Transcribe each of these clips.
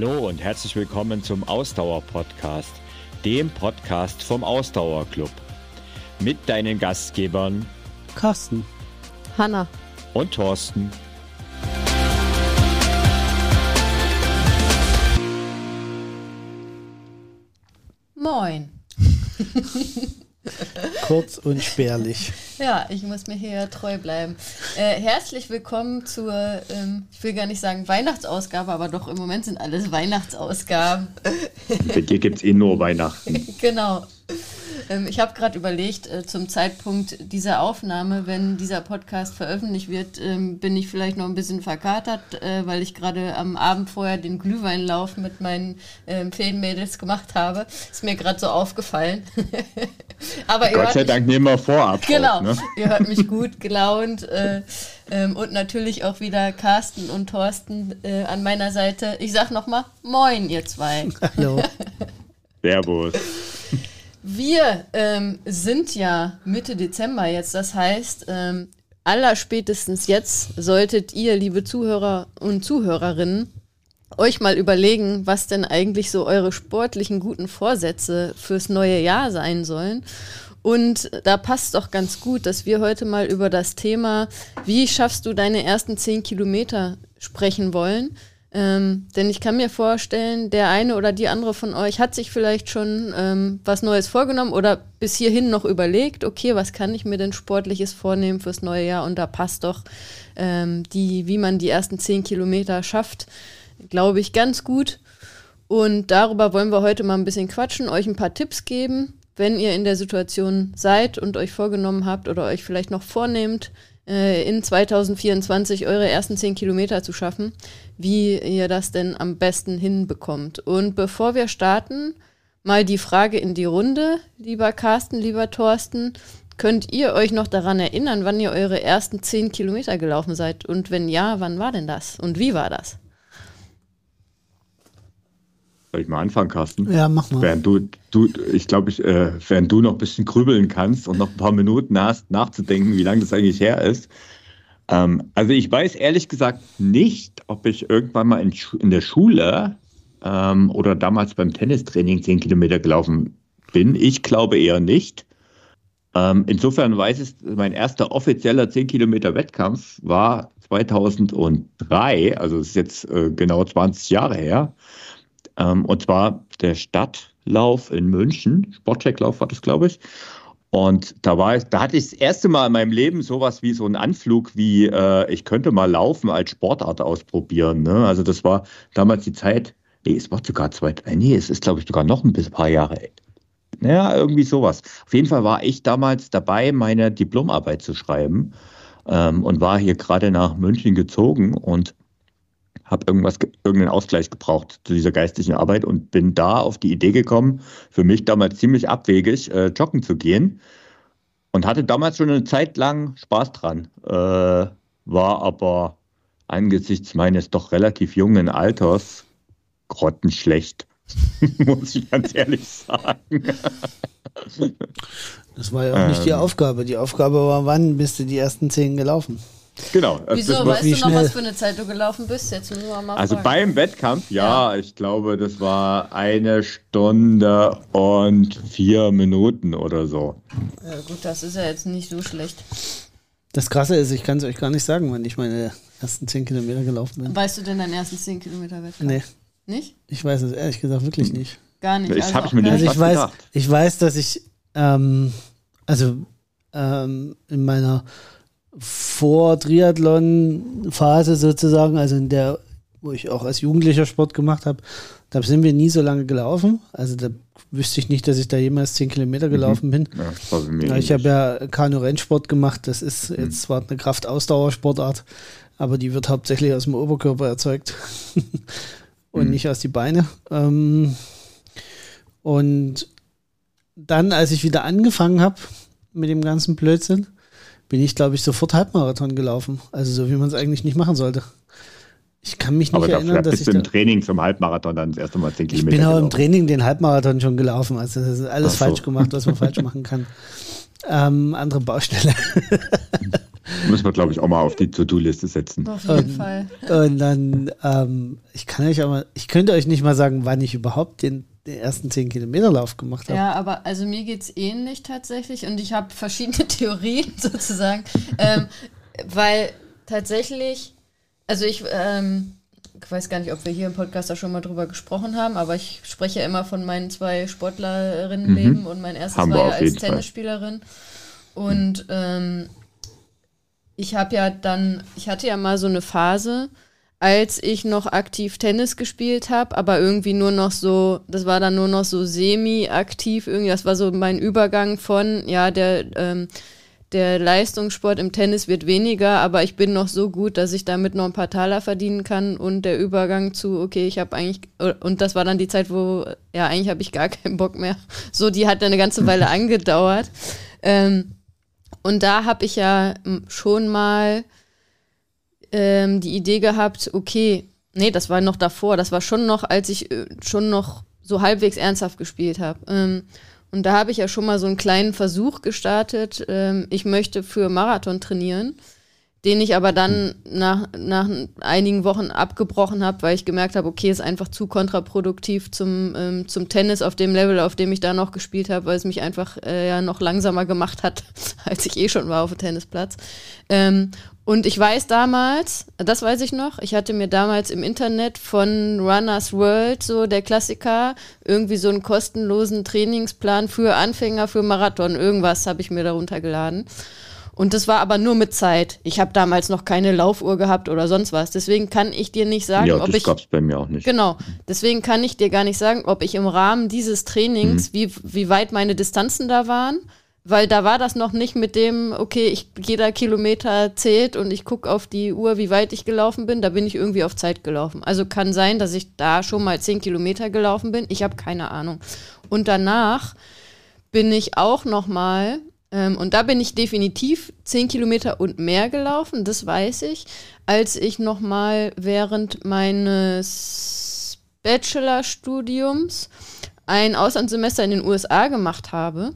Hallo und herzlich willkommen zum Ausdauer-Podcast, dem Podcast vom Ausdauerclub. Mit deinen Gastgebern Carsten, Hanna und Thorsten. Moin. Kurz und spärlich. Ja, ich muss mir hier treu bleiben. Äh, herzlich willkommen zur, ähm, ich will gar nicht sagen Weihnachtsausgabe, aber doch im Moment sind alles Weihnachtsausgaben. Bei dir gibt es eh nur Weihnachten. genau. Ähm, ich habe gerade überlegt, äh, zum Zeitpunkt dieser Aufnahme, wenn dieser Podcast veröffentlicht wird, ähm, bin ich vielleicht noch ein bisschen verkatert, äh, weil ich gerade am Abend vorher den Glühweinlauf mit meinen ähm, Fädenmädels gemacht habe. Ist mir gerade so aufgefallen. Aber Gott sei Dank nehmen wir vorab. Genau, auf, ne? ihr hört mich gut gelaunt. Äh, ähm, und natürlich auch wieder Carsten und Thorsten äh, an meiner Seite. Ich sag nochmal, moin, ihr zwei. Hallo. Servus. Wir ähm, sind ja Mitte Dezember jetzt, das heißt, ähm, allerspätestens jetzt solltet ihr, liebe Zuhörer und Zuhörerinnen, euch mal überlegen, was denn eigentlich so eure sportlichen guten Vorsätze fürs neue Jahr sein sollen. Und da passt doch ganz gut, dass wir heute mal über das Thema, wie schaffst du deine ersten zehn Kilometer sprechen wollen. Ähm, denn ich kann mir vorstellen, der eine oder die andere von euch hat sich vielleicht schon ähm, was Neues vorgenommen oder bis hierhin noch überlegt, okay, was kann ich mir denn sportliches vornehmen fürs neue Jahr? Und da passt doch ähm, die, wie man die ersten zehn Kilometer schafft, glaube ich, ganz gut. Und darüber wollen wir heute mal ein bisschen quatschen, euch ein paar Tipps geben, wenn ihr in der Situation seid und euch vorgenommen habt oder euch vielleicht noch vornehmt, in 2024 eure ersten 10 Kilometer zu schaffen, wie ihr das denn am besten hinbekommt. Und bevor wir starten, mal die Frage in die Runde, lieber Carsten, lieber Thorsten. Könnt ihr euch noch daran erinnern, wann ihr eure ersten 10 Kilometer gelaufen seid? Und wenn ja, wann war denn das? Und wie war das? Soll ich mal anfangen, Carsten? Ja, mach mal. Während du, du ich glaube, ich, äh, während du noch ein bisschen grübeln kannst und noch ein paar Minuten hast, nachzudenken, wie lange das eigentlich her ist. Ähm, also ich weiß ehrlich gesagt nicht, ob ich irgendwann mal in, in der Schule ähm, oder damals beim Tennistraining 10 Kilometer gelaufen bin. Ich glaube eher nicht. Ähm, insofern weiß ich, mein erster offizieller 10 Kilometer Wettkampf war 2003, also es ist jetzt äh, genau 20 Jahre her. Ähm, und zwar der Stadtlauf in München. Sportchecklauf war das, glaube ich. Und da war da hatte ich das erste Mal in meinem Leben sowas wie so einen Anflug, wie äh, ich könnte mal Laufen als Sportart ausprobieren. Ne? Also das war damals die Zeit, nee, es war sogar zwei, nee, es ist, glaube ich, sogar noch ein paar Jahre. Naja, irgendwie sowas. Auf jeden Fall war ich damals dabei, meine Diplomarbeit zu schreiben ähm, und war hier gerade nach München gezogen und habe irgendwas, irgendeinen Ausgleich gebraucht zu dieser geistlichen Arbeit und bin da auf die Idee gekommen, für mich damals ziemlich abwegig, äh, joggen zu gehen. Und hatte damals schon eine Zeit lang Spaß dran. Äh, war aber angesichts meines doch relativ jungen Alters grottenschlecht, muss ich ganz ehrlich sagen. Das war ja auch nicht die ähm. Aufgabe. Die Aufgabe war, wann bist du die ersten zehn gelaufen? Genau. Wieso? Weißt du noch, schnell? was für eine Zeit du gelaufen bist? Jetzt müssen wir mal Also fragen. beim Wettkampf, ja, ja, ich glaube, das war eine Stunde und vier Minuten oder so. Ja gut, das ist ja jetzt nicht so schlecht. Das Krasse ist, ich kann es euch gar nicht sagen, wann ich meine ersten zehn Kilometer gelaufen bin. Weißt du denn deinen ersten zehn Kilometer Wettkampf? Nee. Nicht? Ich weiß es ehrlich gesagt wirklich nicht. Gar nicht. Das also habe ich mir nicht also ich weiß, gedacht. ich weiß, dass ich ähm, also ähm, in meiner vor Triathlon-Phase sozusagen, also in der, wo ich auch als Jugendlicher Sport gemacht habe, da sind wir nie so lange gelaufen. Also da wüsste ich nicht, dass ich da jemals 10 Kilometer gelaufen mhm. bin. Ja, ich habe ja Kanu-Rennsport gemacht. Das ist mhm. jetzt zwar eine Kraftausdauersportart, aber die wird hauptsächlich aus dem Oberkörper erzeugt und mhm. nicht aus die Beine. Ähm, und dann, als ich wieder angefangen habe mit dem ganzen Blödsinn, bin ich, glaube ich, sofort Halbmarathon gelaufen. Also so, wie man es eigentlich nicht machen sollte. Ich kann mich nicht aber erinnern, dass bist ich. Du im Training zum Halbmarathon dann das erste Mal 10 Kilometer. Ich bin auch im Training den Halbmarathon schon gelaufen. Also das ist alles so. falsch gemacht, was man falsch machen kann. Ähm, andere Baustelle. Müssen wir, glaube ich, auch mal auf die To-Do-Liste setzen. Auf jeden Und- Fall. Und dann, ähm, ich kann euch aber, ich könnte euch nicht mal sagen, wann ich überhaupt den, den ersten 10 Kilometer Lauf gemacht habe. Ja, aber also mir geht's ähnlich tatsächlich und ich habe verschiedene Theorien sozusagen, ähm, weil tatsächlich, also ich, ähm, ich weiß gar nicht, ob wir hier im Podcast da schon mal drüber gesprochen haben, aber ich spreche ja immer von meinen zwei Sportlerinnenleben und mein erstes Haben wir war ja auf als jeden Fall. Tennisspielerin und ähm, ich habe ja dann, ich hatte ja mal so eine Phase, als ich noch aktiv Tennis gespielt habe, aber irgendwie nur noch so, das war dann nur noch so semi-aktiv, irgendwie, das war so mein Übergang von, ja, der, ähm, der Leistungssport im Tennis wird weniger, aber ich bin noch so gut, dass ich damit noch ein paar Taler verdienen kann und der Übergang zu, okay, ich habe eigentlich, und das war dann die Zeit, wo, ja, eigentlich habe ich gar keinen Bock mehr. So, die hat eine ganze Weile angedauert. Ähm, und da habe ich ja m, schon mal ähm, die Idee gehabt, okay, nee, das war noch davor, das war schon noch, als ich äh, schon noch so halbwegs ernsthaft gespielt habe. Ähm, und da habe ich ja schon mal so einen kleinen Versuch gestartet. Ähm, ich möchte für Marathon trainieren, den ich aber dann nach, nach einigen Wochen abgebrochen habe, weil ich gemerkt habe, okay, ist einfach zu kontraproduktiv zum, ähm, zum Tennis auf dem Level, auf dem ich da noch gespielt habe, weil es mich einfach äh, ja noch langsamer gemacht hat, als ich eh schon war auf dem Tennisplatz. Ähm, und ich weiß damals, das weiß ich noch, ich hatte mir damals im Internet von Runners World, so der Klassiker, irgendwie so einen kostenlosen Trainingsplan für Anfänger für Marathon, irgendwas habe ich mir darunter geladen. Und das war aber nur mit Zeit. Ich habe damals noch keine Laufuhr gehabt oder sonst was. Deswegen kann ich dir nicht sagen, ja, ob das ich. gab es bei mir auch nicht. Genau. Deswegen kann ich dir gar nicht sagen, ob ich im Rahmen dieses Trainings, wie, wie weit meine Distanzen da waren. Weil da war das noch nicht mit dem, okay, ich, jeder Kilometer zählt und ich gucke auf die Uhr, wie weit ich gelaufen bin. Da bin ich irgendwie auf Zeit gelaufen. Also kann sein, dass ich da schon mal 10 Kilometer gelaufen bin. Ich habe keine Ahnung. Und danach bin ich auch noch mal, ähm, und da bin ich definitiv 10 Kilometer und mehr gelaufen, das weiß ich, als ich noch mal während meines Bachelorstudiums ein Auslandssemester in den USA gemacht habe.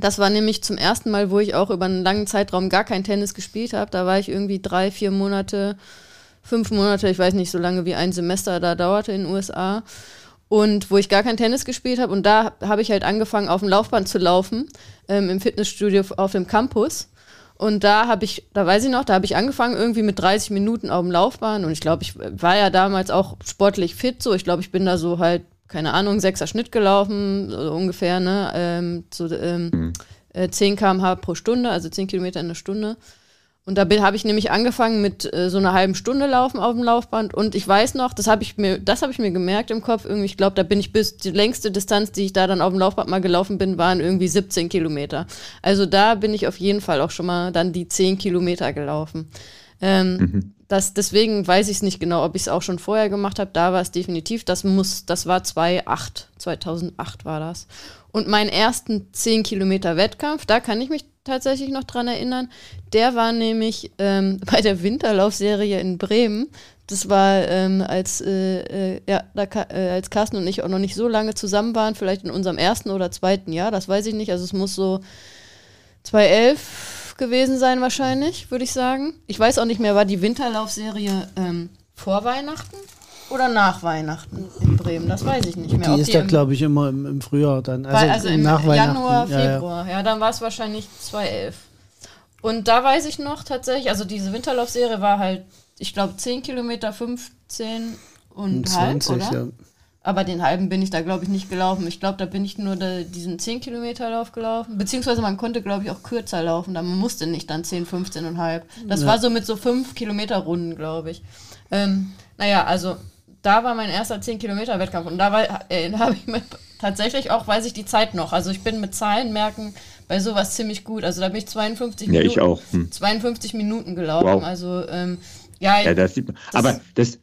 Das war nämlich zum ersten Mal, wo ich auch über einen langen Zeitraum gar kein Tennis gespielt habe. Da war ich irgendwie drei, vier Monate, fünf Monate, ich weiß nicht so lange wie ein Semester da dauerte in den USA. Und wo ich gar kein Tennis gespielt habe. Und da habe ich halt angefangen, auf dem Laufband zu laufen, ähm, im Fitnessstudio auf dem Campus. Und da habe ich, da weiß ich noch, da habe ich angefangen irgendwie mit 30 Minuten auf dem Laufband. Und ich glaube, ich war ja damals auch sportlich fit. So, ich glaube, ich bin da so halt, keine Ahnung, sechser Schnitt gelaufen, so ungefähr, ne? Ähm, so ähm, äh, 10 km/h pro Stunde, also 10 Kilometer in der Stunde. Und da habe ich nämlich angefangen mit äh, so einer halben Stunde Laufen auf dem Laufband. Und ich weiß noch, das habe ich mir, das habe ich mir gemerkt im Kopf. Irgendwie, ich glaube, da bin ich bis die längste Distanz, die ich da dann auf dem Laufband mal gelaufen bin, waren irgendwie 17 Kilometer. Also da bin ich auf jeden Fall auch schon mal dann die 10 Kilometer gelaufen. Ähm, das, deswegen weiß ich es nicht genau, ob ich es auch schon vorher gemacht habe. Da war es definitiv. Das muss, das war 2008, 2008 war das. Und meinen ersten 10 Kilometer Wettkampf, da kann ich mich tatsächlich noch dran erinnern. Der war nämlich ähm, bei der Winterlaufserie in Bremen. Das war, ähm, als, äh, äh, ja, da, äh, als Carsten und ich auch noch nicht so lange zusammen waren, vielleicht in unserem ersten oder zweiten Jahr, das weiß ich nicht. Also es muss so 2011 gewesen sein wahrscheinlich, würde ich sagen. Ich weiß auch nicht mehr, war die Winterlaufserie ähm, vor Weihnachten oder nach Weihnachten in Bremen? Das weiß ich nicht mehr. Die ist da, im- glaube ich, immer im, im Frühjahr dann. Also, also im nach Weihnachten. Januar, Ja, ja. Februar. Ja, dann war es wahrscheinlich 2011. Und da weiß ich noch tatsächlich, also diese Winterlaufserie war halt, ich glaube, 10 Kilometer, 15 und Und halb, 20, oder? ja. Aber den halben bin ich da, glaube ich, nicht gelaufen. Ich glaube, da bin ich nur da, diesen 10 Kilometer Lauf gelaufen. Beziehungsweise man konnte, glaube ich, auch kürzer laufen. Da man musste nicht dann 10, 15 und halb. Das Ja. war so mit so 5 Kilometer Runden, glaube ich. Ähm, naja, also da war mein erster 10 Kilometer Wettkampf. Und da, war- äh, da habe ich mir tatsächlich auch, weiß ich die Zeit noch. Also ich bin mit Zahlen merken bei sowas ziemlich gut. Also da bin ich 52 Ja, Minuten, ich auch. Hm. 52 Minuten gelaufen. Wow. Also ähm, ja, Ja, das sieht man. Aber das,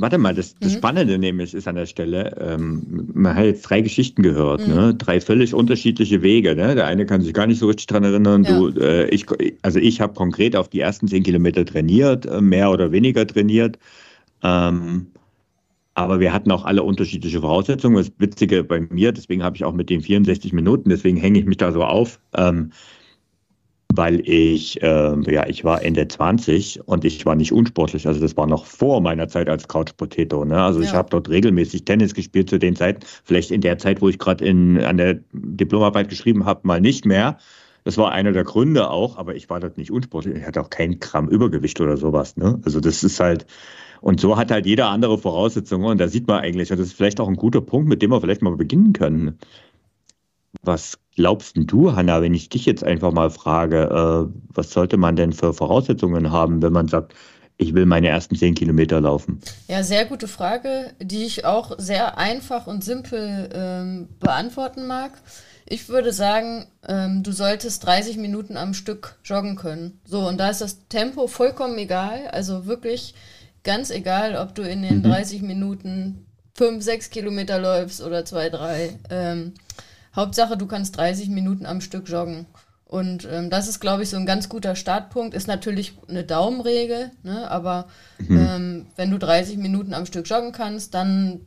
warte mal, das, das Mhm. Spannende nämlich ist an der Stelle, ähm, man hat jetzt drei Geschichten gehört, Mhm. ne? drei völlig unterschiedliche Wege. Ne? Der eine kann sich gar nicht so richtig dran erinnern. Ja. Du, äh, ich, also ich habe konkret auf die ersten zehn Kilometer trainiert, äh, mehr oder weniger trainiert. Ähm, aber wir hatten auch alle unterschiedliche Voraussetzungen. Das Witzige bei mir, deswegen habe ich auch mit den 64 Minuten, deswegen hänge ich mich da so auf. Ähm, weil ich, äh, ja, ich war Ende 20 und ich war nicht unsportlich. Also das war noch vor meiner Zeit als Couch Potato. Ne? Also ja. ich habe dort regelmäßig Tennis gespielt zu den Zeiten. Vielleicht in der Zeit, wo ich gerade an der Diplomarbeit geschrieben habe, mal nicht mehr. Das war einer der Gründe auch, aber ich war dort nicht unsportlich. Ich hatte auch kein Gramm Übergewicht oder sowas. Ne? Also das ist halt, und so hat halt jeder andere Voraussetzungen. Und da sieht man eigentlich, und das ist vielleicht auch ein guter Punkt, mit dem wir vielleicht mal beginnen können. Was glaubst du, Hanna, wenn ich dich jetzt einfach mal frage, äh, was sollte man denn für Voraussetzungen haben, wenn man sagt, ich will meine ersten zehn Kilometer laufen? Ja, sehr gute Frage, die ich auch sehr einfach und simpel ähm, beantworten mag. Ich würde sagen, ähm, du solltest 30 Minuten am Stück joggen können. So, und da ist das Tempo vollkommen egal. Also wirklich ganz egal, ob du in den mhm. 30 Minuten 5, 6 Kilometer läufst oder 2, 3. Ähm, Hauptsache, du kannst 30 Minuten am Stück joggen. Und ähm, das ist, glaube ich, so ein ganz guter Startpunkt. Ist natürlich eine Daumenregel, ne? aber mhm. ähm, wenn du 30 Minuten am Stück joggen kannst, dann,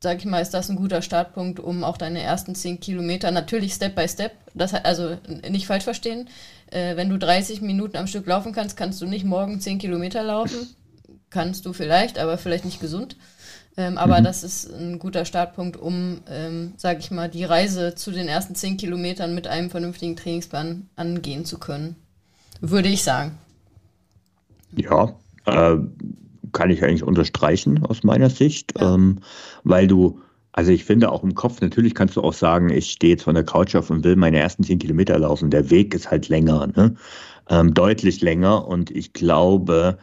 sag ich mal, ist das ein guter Startpunkt, um auch deine ersten 10 Kilometer, natürlich Step by Step, das, also nicht falsch verstehen, äh, wenn du 30 Minuten am Stück laufen kannst, kannst du nicht morgen 10 Kilometer laufen. Kannst du vielleicht, aber vielleicht nicht gesund. Ähm, aber mhm. das ist ein guter Startpunkt, um, ähm, sage ich mal, die Reise zu den ersten zehn Kilometern mit einem vernünftigen Trainingsplan angehen zu können. Würde ich sagen. Ja, äh, kann ich eigentlich unterstreichen aus meiner Sicht, ja. ähm, weil du, also ich finde auch im Kopf, natürlich kannst du auch sagen, ich stehe jetzt von der Couch auf und will meine ersten zehn Kilometer laufen. Der Weg ist halt länger, ne? Ähm, deutlich länger und ich glaube,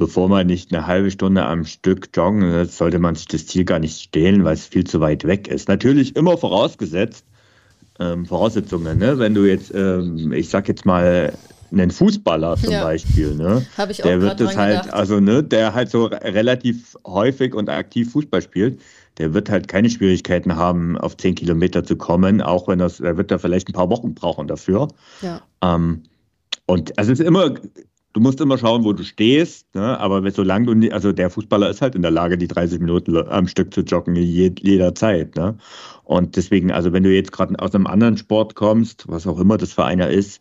bevor man nicht eine halbe Stunde am Stück joggen, sollte man sich das Ziel gar nicht stehlen, weil es viel zu weit weg ist. Natürlich immer vorausgesetzt, ähm, Voraussetzungen, ne? wenn du jetzt, ähm, ich sag jetzt mal, einen Fußballer zum ja. Beispiel, ne? Hab ich auch der wird es halt, gedacht. also ne, der halt so relativ häufig und aktiv Fußball spielt, der wird halt keine Schwierigkeiten haben, auf 10 Kilometer zu kommen, auch wenn das, er wird da vielleicht ein paar Wochen brauchen dafür. Ja. Ähm, und also es ist immer du musst immer schauen, wo du stehst, ne? aber solange du, also der Fußballer ist halt in der Lage, die 30 Minuten am Stück zu joggen, jederzeit. Ne? Und deswegen, also wenn du jetzt gerade aus einem anderen Sport kommst, was auch immer das für einer ist,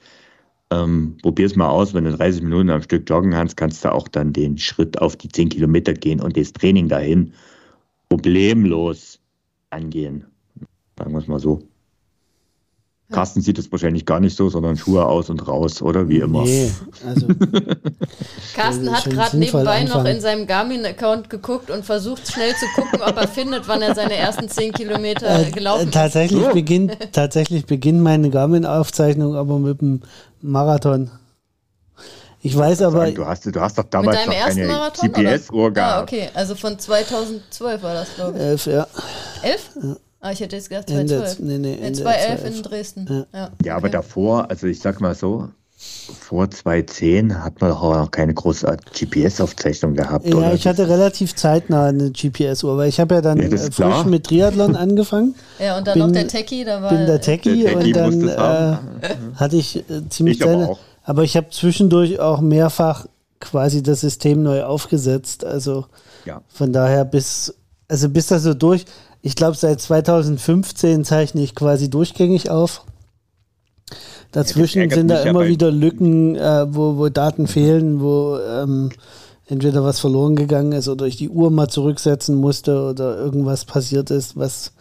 ähm, es mal aus, wenn du 30 Minuten am Stück joggen kannst, kannst du auch dann den Schritt auf die 10 Kilometer gehen und das Training dahin problemlos angehen. Sagen wir es mal so. Carsten sieht es wahrscheinlich gar nicht so, sondern Schuhe aus und raus, oder wie immer. Nee, also. Carsten hat gerade nebenbei noch in seinem Garmin-Account geguckt und versucht schnell zu gucken, ob er findet, wann er seine ersten 10 Kilometer äh, gelaufen ist. Tatsächlich, oh. beginnt, tatsächlich beginnt meine Garmin-Aufzeichnung aber mit dem Marathon. Ich weiß aber. Sagen, du, hast, du hast doch damals noch keine GPS-Uhr gehabt. Ah, okay, also von 2012 war das, glaube ich. Elf, ja. Elf? Ja. Ah, ich hätte jetzt gedacht 2012. Nee, nee, Ende 2011 in Dresden. Ja, ja, ja aber davor, also ich sag mal so, vor 2010 hat man auch noch keine große GPS-Aufzeichnung gehabt. Ja, oder? ich hatte relativ zeitnah eine GPS-Uhr, weil ich habe ja dann ja, äh, frisch mit Triathlon angefangen. Ja, und dann bin, noch der Techie, da war bin der Techie, der Techie und dann äh, hatte ich äh, ziemlich ich aber, aber ich habe zwischendurch auch mehrfach quasi das System neu aufgesetzt. Also ja. von daher bis, also bis das so durch, ich glaube, seit 2015 zeichne ich quasi durchgängig auf. Dazwischen ja, sind da immer wieder Lücken, äh, wo, wo Daten fehlen, wo ähm, entweder was verloren gegangen ist oder ich die Uhr mal zurücksetzen musste oder irgendwas passiert ist, was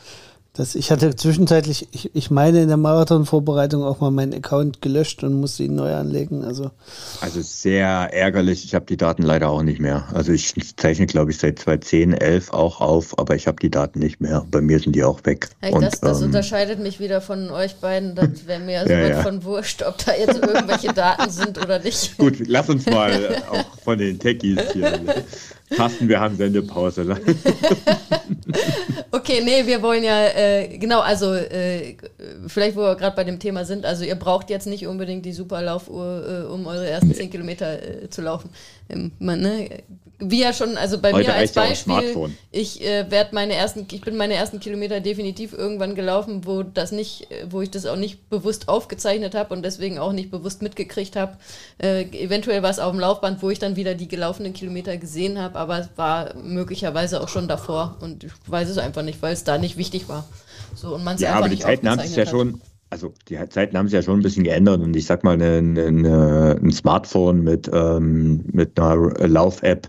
das, ich hatte zwischenzeitlich, ich, ich meine in der Marathon-Vorbereitung auch mal meinen Account gelöscht und musste ihn neu anlegen. Also, also sehr ärgerlich. Ich habe die Daten leider auch nicht mehr. Also ich zeichne, glaube ich, seit 2010, 11 auch auf, aber ich habe die Daten nicht mehr. Bei mir sind die auch weg. Hey, und, das, das ähm, unterscheidet mich wieder von euch beiden. Das wäre mir ja sowas ja. von wurscht, ob da jetzt irgendwelche Daten sind oder nicht. Gut, lass uns mal auch von den Techies hier. Carsten, wir haben Sendepause. okay, nee, wir wollen ja, äh, genau, also äh, vielleicht, wo wir gerade bei dem Thema sind, also ihr braucht jetzt nicht unbedingt die Superlaufuhr, äh, um eure ersten nee. 10 Kilometer äh, zu laufen. Ähm, man, ne, wie ja schon, also bei Heute mir als Beispiel, ich äh, werde meine ersten, ich bin meine ersten Kilometer definitiv irgendwann gelaufen, wo das nicht, äh, wo ich das auch nicht bewusst aufgezeichnet habe und deswegen auch nicht bewusst mitgekriegt habe. Äh, eventuell war es auf dem Laufband, wo ich dann wieder die gelaufenen Kilometer gesehen habe, aber es war möglicherweise auch schon davor und ich weiß es einfach nicht, weil es da nicht wichtig war. So und man Ja, aber die Zeiten haben sich ja schon also die Zeiten haben sich ja schon ein bisschen geändert und ich sag mal, eine, eine, ein Smartphone mit, ähm, mit einer Lauf-App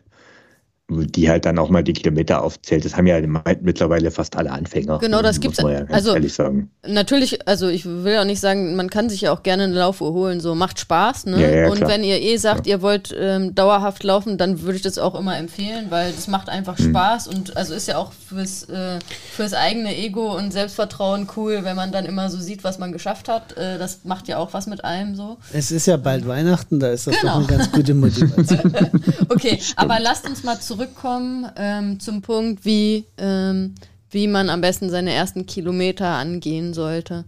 die halt dann auch mal die Kilometer aufzählt. Das haben ja mittlerweile fast alle Anfänger. Genau, das gibt es ja also, ehrlich sagen. Natürlich, also ich will auch nicht sagen, man kann sich ja auch gerne eine Laufuhr holen, so macht Spaß. Ne? Ja, ja, und klar. wenn ihr eh sagt, ja. ihr wollt ähm, dauerhaft laufen, dann würde ich das auch immer empfehlen, weil das macht einfach mhm. Spaß und also ist ja auch fürs, äh, fürs eigene Ego und Selbstvertrauen cool, wenn man dann immer so sieht, was man geschafft hat. Äh, das macht ja auch was mit einem so. Es ist ja bald Weihnachten, da ist das genau. doch eine ganz gute Motivation. okay, aber lasst uns mal zurück zurückkommen ähm, zum Punkt, wie, ähm, wie man am besten seine ersten Kilometer angehen sollte.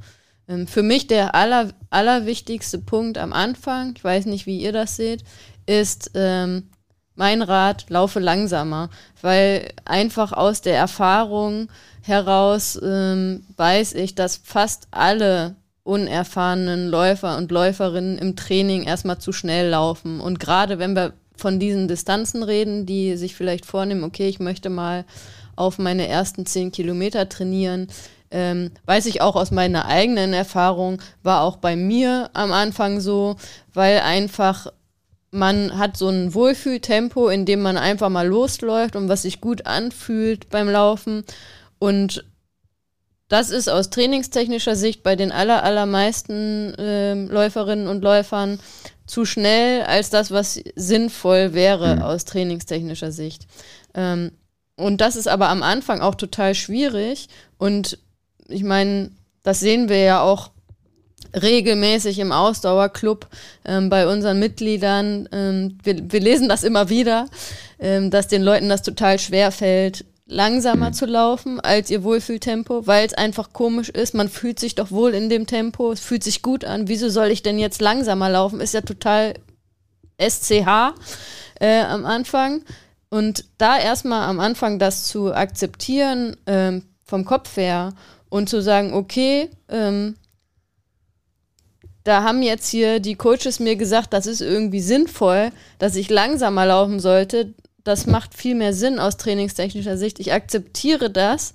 Ähm, für mich der aller, allerwichtigste Punkt am Anfang, ich weiß nicht, wie ihr das seht, ist ähm, mein Rat, laufe langsamer, weil einfach aus der Erfahrung heraus ähm, weiß ich, dass fast alle unerfahrenen Läufer und Läuferinnen im Training erstmal zu schnell laufen. Und gerade wenn wir von diesen Distanzen reden, die sich vielleicht vornehmen, okay, ich möchte mal auf meine ersten zehn Kilometer trainieren. Ähm, weiß ich auch aus meiner eigenen Erfahrung, war auch bei mir am Anfang so, weil einfach man hat so ein Wohlfühltempo, in dem man einfach mal losläuft und was sich gut anfühlt beim Laufen. Und das ist aus trainingstechnischer Sicht bei den aller, allermeisten äh, Läuferinnen und Läufern zu schnell als das, was sinnvoll wäre mhm. aus trainingstechnischer Sicht. Ähm, und das ist aber am Anfang auch total schwierig. Und ich meine, das sehen wir ja auch regelmäßig im Ausdauerclub ähm, bei unseren Mitgliedern. Ähm, wir, wir, lesen das immer wieder, ähm, dass den Leuten das total schwer fällt, langsamer mhm. zu laufen als ihr Wohlfühltempo, weil es einfach komisch ist. Man fühlt sich doch wohl in dem Tempo, es fühlt sich gut an. Wieso soll ich denn jetzt langsamer laufen? Ist ja total SCH äh, am Anfang. Und da erstmal am Anfang das zu akzeptieren ähm, vom Kopf her und zu sagen, okay, ähm, da haben jetzt hier die Coaches mir gesagt, das ist irgendwie sinnvoll, dass ich langsamer laufen sollte das macht viel mehr Sinn aus trainingstechnischer Sicht. Ich akzeptiere das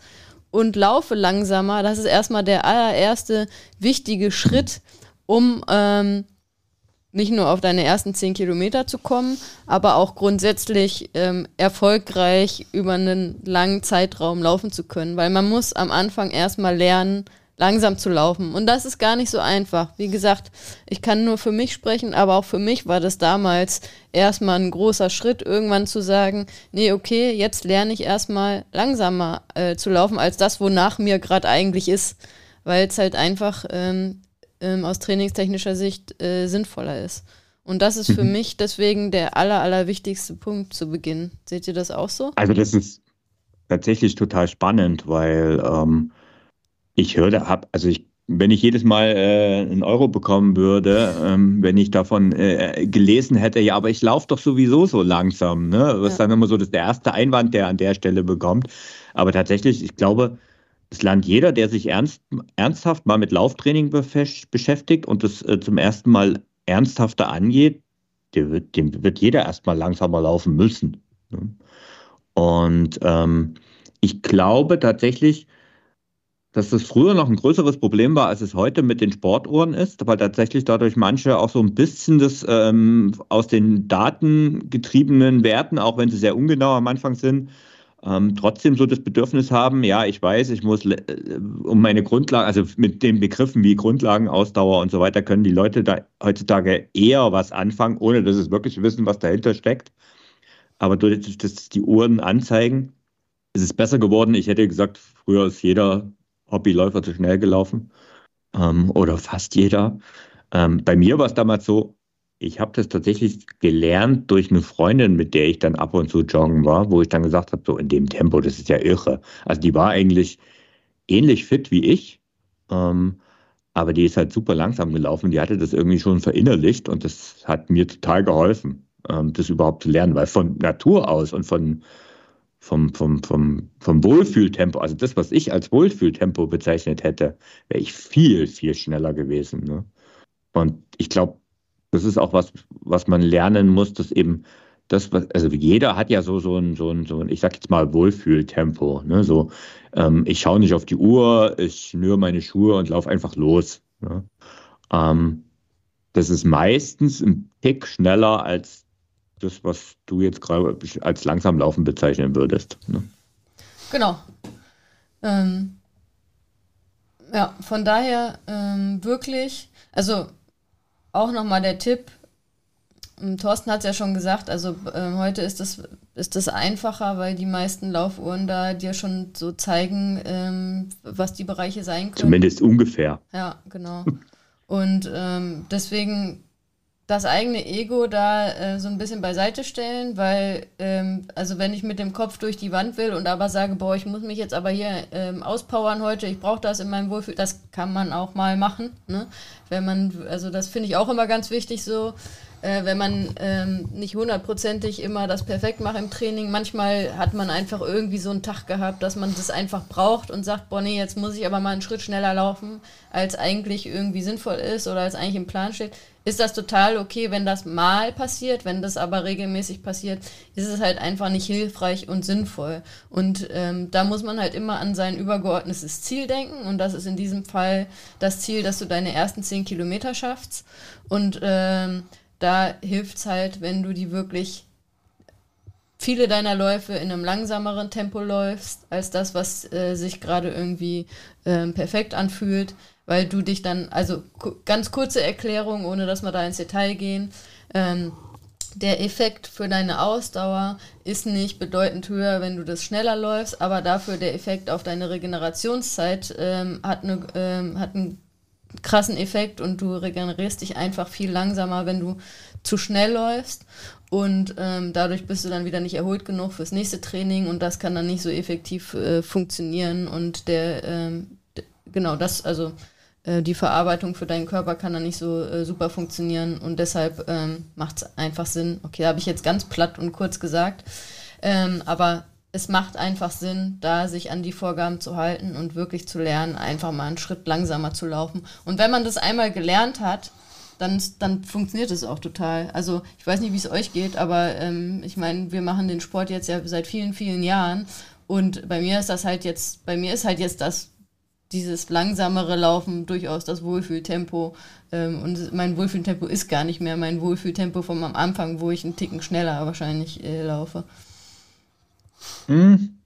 und laufe langsamer. Das ist erstmal der allererste wichtige Schritt, um ähm, nicht nur auf deine ersten zehn Kilometer zu kommen, aber auch grundsätzlich ähm, erfolgreich über einen langen Zeitraum laufen zu können. Weil man muss am Anfang erstmal lernen, langsam zu laufen. Und das ist gar nicht so einfach. Wie gesagt, ich kann nur für mich sprechen, aber auch für mich war das damals erstmal ein großer Schritt, irgendwann zu sagen, nee, okay, jetzt lerne ich erstmal langsamer äh, zu laufen, als das, wonach mir gerade eigentlich ist. Weil es halt einfach ähm, ähm, aus trainingstechnischer Sicht äh, sinnvoller ist. Und das ist für mhm. mich deswegen der aller, allerwichtigste Punkt zu Beginn. Seht ihr das auch so? Also das ist tatsächlich total spannend, weil ähm, ich höre, hab, also ich, wenn ich jedes Mal äh, einen Euro bekommen würde, ähm, wenn ich davon äh, gelesen hätte, ja, aber ich laufe doch sowieso so langsam, ne? Das ist dann immer so das der erste Einwand, der an der Stelle bekommt. Aber tatsächlich, ich glaube, es lernt jeder, der sich ernst, ernsthaft mal mit Lauftraining beschäftigt und das äh, zum ersten Mal ernsthafter angeht, der wird, dem wird jeder erstmal langsamer laufen müssen. Ne? Und ähm, ich glaube tatsächlich, dass das früher noch ein größeres Problem war, als es heute mit den Sportuhren ist, weil tatsächlich dadurch manche auch so ein bisschen das ähm, aus den Daten getriebenen Werten, auch wenn sie sehr ungenau am Anfang sind, ähm, trotzdem so das Bedürfnis haben, ja, ich weiß, ich muss äh, um meine Grundlagen, also mit den Begriffen wie Grundlagenausdauer und so weiter, können die Leute da heutzutage eher was anfangen, ohne dass sie wirklich wissen, was dahinter steckt. Aber durch das die Uhren anzeigen, ist es besser geworden. Ich hätte gesagt, früher ist jeder Hobbyläufer zu schnell gelaufen ähm, oder fast jeder. Ähm, bei mir war es damals so, ich habe das tatsächlich gelernt durch eine Freundin, mit der ich dann ab und zu joggen war, wo ich dann gesagt habe, so in dem Tempo, das ist ja irre. Also die war eigentlich ähnlich fit wie ich, ähm, aber die ist halt super langsam gelaufen. Die hatte das irgendwie schon verinnerlicht und das hat mir total geholfen, ähm, das überhaupt zu lernen, weil von Natur aus und von, vom, vom, vom, vom Wohlfühltempo, also das, was ich als Wohlfühltempo bezeichnet hätte, wäre ich viel, viel schneller gewesen. Ne? Und ich glaube, das ist auch was, was man lernen muss, dass eben das, was, also jeder hat ja so, so ein, so ein, so ein ich sag jetzt mal Wohlfühltempo. Ne? So, ähm, ich schaue nicht auf die Uhr, ich schnüre meine Schuhe und laufe einfach los. Ne? Ähm, das ist meistens ein Tick schneller als das, was du jetzt gerade als langsam laufen bezeichnen würdest. Ne? Genau. Ähm, ja, von daher ähm, wirklich, also auch nochmal der Tipp, ähm, Thorsten hat es ja schon gesagt, also äh, heute ist das, ist das einfacher, weil die meisten Laufuhren da dir schon so zeigen, ähm, was die Bereiche sein können. Zumindest ungefähr. Ja, genau. Und ähm, deswegen das eigene Ego da äh, so ein bisschen beiseite stellen, weil, ähm, also wenn ich mit dem Kopf durch die Wand will und aber sage, boah, ich muss mich jetzt aber hier ähm, auspowern heute, ich brauche das in meinem Wohlfühl, das kann man auch mal machen, ne? Wenn man, also das finde ich auch immer ganz wichtig so, äh, wenn man ähm, nicht hundertprozentig immer das perfekt macht im Training. Manchmal hat man einfach irgendwie so einen Tag gehabt, dass man das einfach braucht und sagt, boah, nee, jetzt muss ich aber mal einen Schritt schneller laufen, als eigentlich irgendwie sinnvoll ist oder als eigentlich im Plan steht. Ist das total okay, wenn das mal passiert, wenn das aber regelmäßig passiert, ist es halt einfach nicht hilfreich und sinnvoll. Und ähm, da muss man halt immer an sein übergeordnetes Ziel denken und das ist in diesem Fall das Ziel, dass du deine ersten zehn Kilometer schaffst und ähm, da hilft es halt, wenn du die wirklich viele deiner Läufe in einem langsameren Tempo läufst, als das, was äh, sich gerade irgendwie äh, perfekt anfühlt, weil du dich dann, also ganz kurze Erklärung, ohne dass wir da ins Detail gehen, ähm, der Effekt für deine Ausdauer ist nicht bedeutend höher, wenn du das schneller läufst, aber dafür der Effekt auf deine Regenerationszeit ähm, hat, eine, ähm, hat einen krassen Effekt und du regenerierst dich einfach viel langsamer, wenn du zu schnell läufst. Und ähm, dadurch bist du dann wieder nicht erholt genug fürs nächste Training und das kann dann nicht so effektiv äh, funktionieren. Und der, ähm, genau, das, also äh, die Verarbeitung für deinen Körper kann dann nicht so äh, super funktionieren und deshalb ähm, macht es einfach Sinn. Okay, habe ich jetzt ganz platt und kurz gesagt. Ähm, aber es macht einfach Sinn, da sich an die Vorgaben zu halten und wirklich zu lernen, einfach mal einen Schritt langsamer zu laufen. Und wenn man das einmal gelernt hat, dann, dann funktioniert es auch total. Also ich weiß nicht, wie es euch geht, aber ähm, ich meine, wir machen den Sport jetzt ja seit vielen, vielen Jahren und bei mir ist das halt jetzt, bei mir ist halt jetzt das dieses langsamere Laufen durchaus das Wohlfühltempo. Ähm, und mein Wohlfühltempo ist gar nicht mehr mein Wohlfühltempo vom Anfang, wo ich einen Ticken schneller wahrscheinlich äh, laufe. Hm.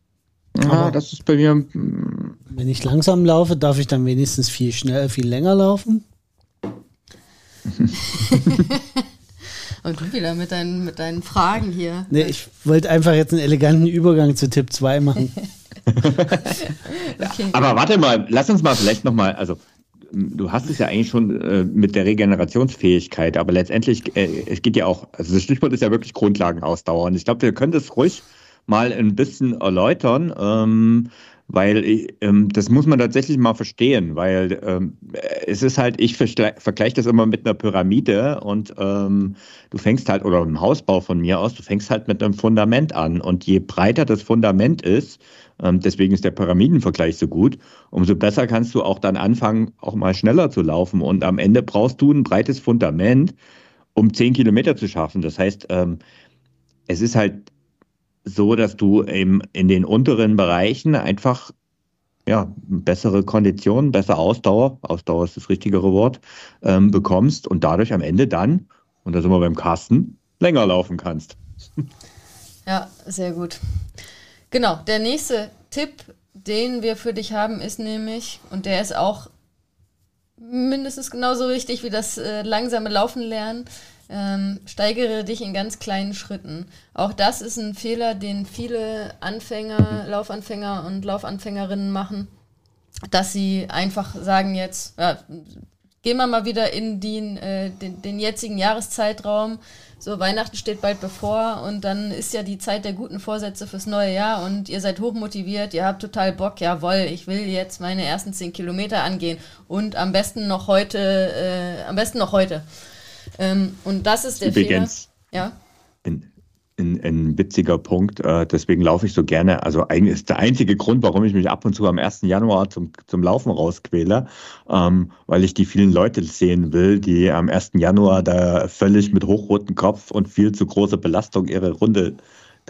Ja, das ist bei mir. Hm. Wenn ich langsam laufe, darf ich dann wenigstens viel schneller, viel länger laufen? Und du wieder mit deinen, mit deinen Fragen hier. Nee, ich wollte einfach jetzt einen eleganten Übergang zu Tipp 2 machen. okay. Aber warte mal, lass uns mal vielleicht nochmal, also du hast es ja eigentlich schon äh, mit der Regenerationsfähigkeit, aber letztendlich, äh, es geht ja auch, also das Stichwort ist ja wirklich Grundlagenausdauer. Und ich glaube, wir können das ruhig mal ein bisschen erläutern, ähm, weil ähm, das muss man tatsächlich mal verstehen, weil ähm, es ist halt, ich vergleiche das immer mit einer Pyramide und ähm, du fängst halt, oder einem Hausbau von mir aus, du fängst halt mit einem Fundament an und je breiter das Fundament ist, ähm, deswegen ist der Pyramidenvergleich so gut, umso besser kannst du auch dann anfangen, auch mal schneller zu laufen und am Ende brauchst du ein breites Fundament, um zehn Kilometer zu schaffen. Das heißt, ähm, es ist halt so, dass du eben in den unteren Bereichen einfach ja, bessere Konditionen, bessere Ausdauer, Ausdauer ist das richtigere Wort, ähm, bekommst und dadurch am Ende dann, und da sind wir beim Carsten, länger laufen kannst. Ja, sehr gut. Genau, der nächste Tipp, den wir für dich haben, ist nämlich, und der ist auch mindestens genauso wichtig wie das äh, langsame Laufen lernen, ähm, steigere dich in ganz kleinen Schritten. Auch das ist ein Fehler, den viele Anfänger, Laufanfänger und Laufanfängerinnen machen, dass sie einfach sagen jetzt, ja, gehen wir mal wieder in den, äh, den, den jetzigen Jahreszeitraum. So, Weihnachten steht bald bevor und dann ist ja die Zeit der guten Vorsätze fürs neue Jahr und ihr seid hochmotiviert, ihr habt total Bock, jawoll, ich will jetzt meine ersten zehn Kilometer angehen und am besten noch heute, äh, am besten noch heute. Ähm, und das ist der Übrigens, Fehler. Ja. Ein, ein, ein witziger Punkt, äh, deswegen laufe ich so gerne. Also eigentlich ist der einzige Grund, warum ich mich ab und zu am 1. Januar zum, zum Laufen rausquäle, ähm, weil ich die vielen Leute sehen will, die am 1. Januar da völlig mit hochrotem Kopf und viel zu großer Belastung ihre Runde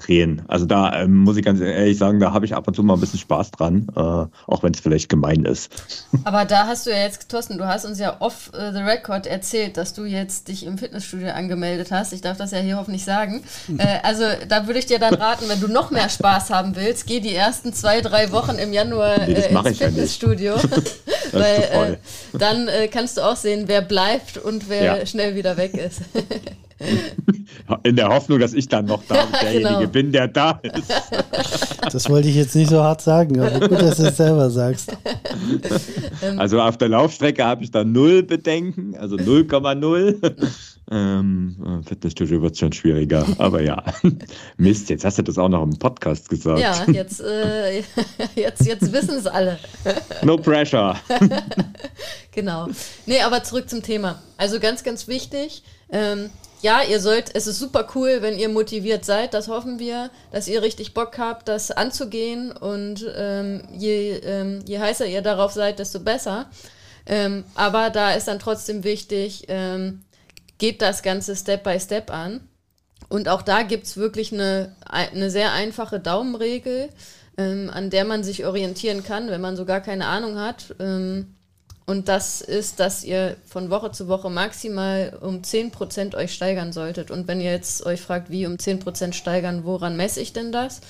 drehen. Also da ähm, muss ich ganz ehrlich sagen, da habe ich ab und zu mal ein bisschen Spaß dran, äh, auch wenn es vielleicht gemein ist. Aber da hast du ja jetzt, Thorsten, du hast uns ja off uh, the record erzählt, dass du jetzt dich im Fitnessstudio angemeldet hast. Ich darf das ja hier hoffentlich sagen. äh, also da würde ich dir dann raten, wenn du noch mehr Spaß haben willst, geh die ersten zwei, drei Wochen im Januar nee, äh, ins Fitnessstudio. Ja Weil äh, dann äh, kannst du auch sehen, wer bleibt und wer ja. schnell wieder weg ist. In der Hoffnung, dass ich dann noch da ja, derjenige genau. bin, der da ist. Das wollte ich jetzt nicht so hart sagen, aber gut, dass du es selber sagst. Also auf der Laufstrecke habe ich da null Bedenken, also 0,0. Ähm, Fitnessstudio wird schon schwieriger, aber ja. Mist, jetzt hast du das auch noch im Podcast gesagt. Ja, jetzt, äh, jetzt, jetzt wissen es alle. No pressure. genau. Nee, aber zurück zum Thema. Also ganz, ganz wichtig. Ähm, ja, ihr sollt, es ist super cool, wenn ihr motiviert seid, das hoffen wir, dass ihr richtig Bock habt, das anzugehen und ähm, je, ähm, je heißer ihr darauf seid, desto besser. Ähm, aber da ist dann trotzdem wichtig, ähm, geht das Ganze Step by Step an. Und auch da gibt es wirklich eine, eine sehr einfache Daumenregel, ähm, an der man sich orientieren kann, wenn man so gar keine Ahnung hat. Ähm, und das ist, dass ihr von Woche zu Woche maximal um 10% euch steigern solltet. Und wenn ihr jetzt euch fragt, wie um 10% steigern, woran messe ich denn das?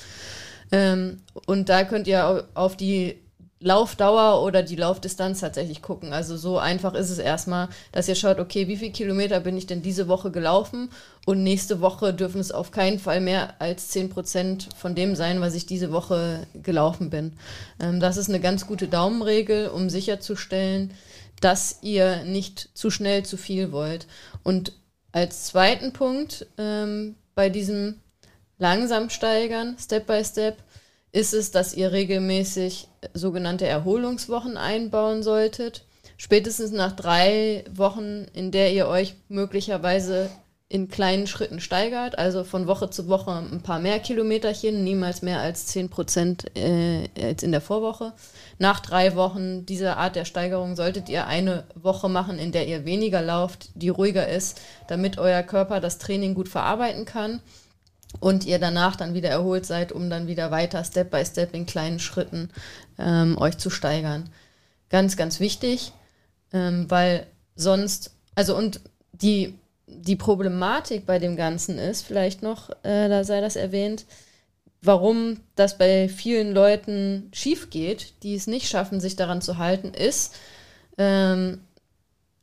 Ähm, und da könnt ihr auf die Laufdauer oder die Laufdistanz tatsächlich gucken. Also so einfach ist es erstmal, dass ihr schaut, okay, wie viele Kilometer bin ich denn diese Woche gelaufen und nächste Woche dürfen es auf keinen Fall mehr als 10% von dem sein, was ich diese Woche gelaufen bin. Ähm, das ist eine ganz gute Daumenregel, um sicherzustellen, dass ihr nicht zu schnell zu viel wollt. Und als zweiten Punkt ähm, bei diesem langsam steigern, Step by Step, ist es, dass ihr regelmäßig sogenannte Erholungswochen einbauen solltet. Spätestens nach drei Wochen, in der ihr euch möglicherweise in kleinen Schritten steigert, also von Woche zu Woche ein paar mehr Kilometerchen, niemals mehr als 10 Prozent äh, als in der Vorwoche. Nach drei Wochen dieser Art der Steigerung solltet ihr eine Woche machen, in der ihr weniger lauft, die ruhiger ist, damit euer Körper das Training gut verarbeiten kann und ihr danach dann wieder erholt seid, um dann wieder weiter Step by Step in kleinen Schritten ähm, euch zu steigern. Ganz, ganz wichtig, ähm, weil sonst, also und die, die Problematik bei dem Ganzen ist, vielleicht noch, äh, da sei das erwähnt, warum das bei vielen Leuten schief geht, die es nicht schaffen, sich daran zu halten, ist, ähm,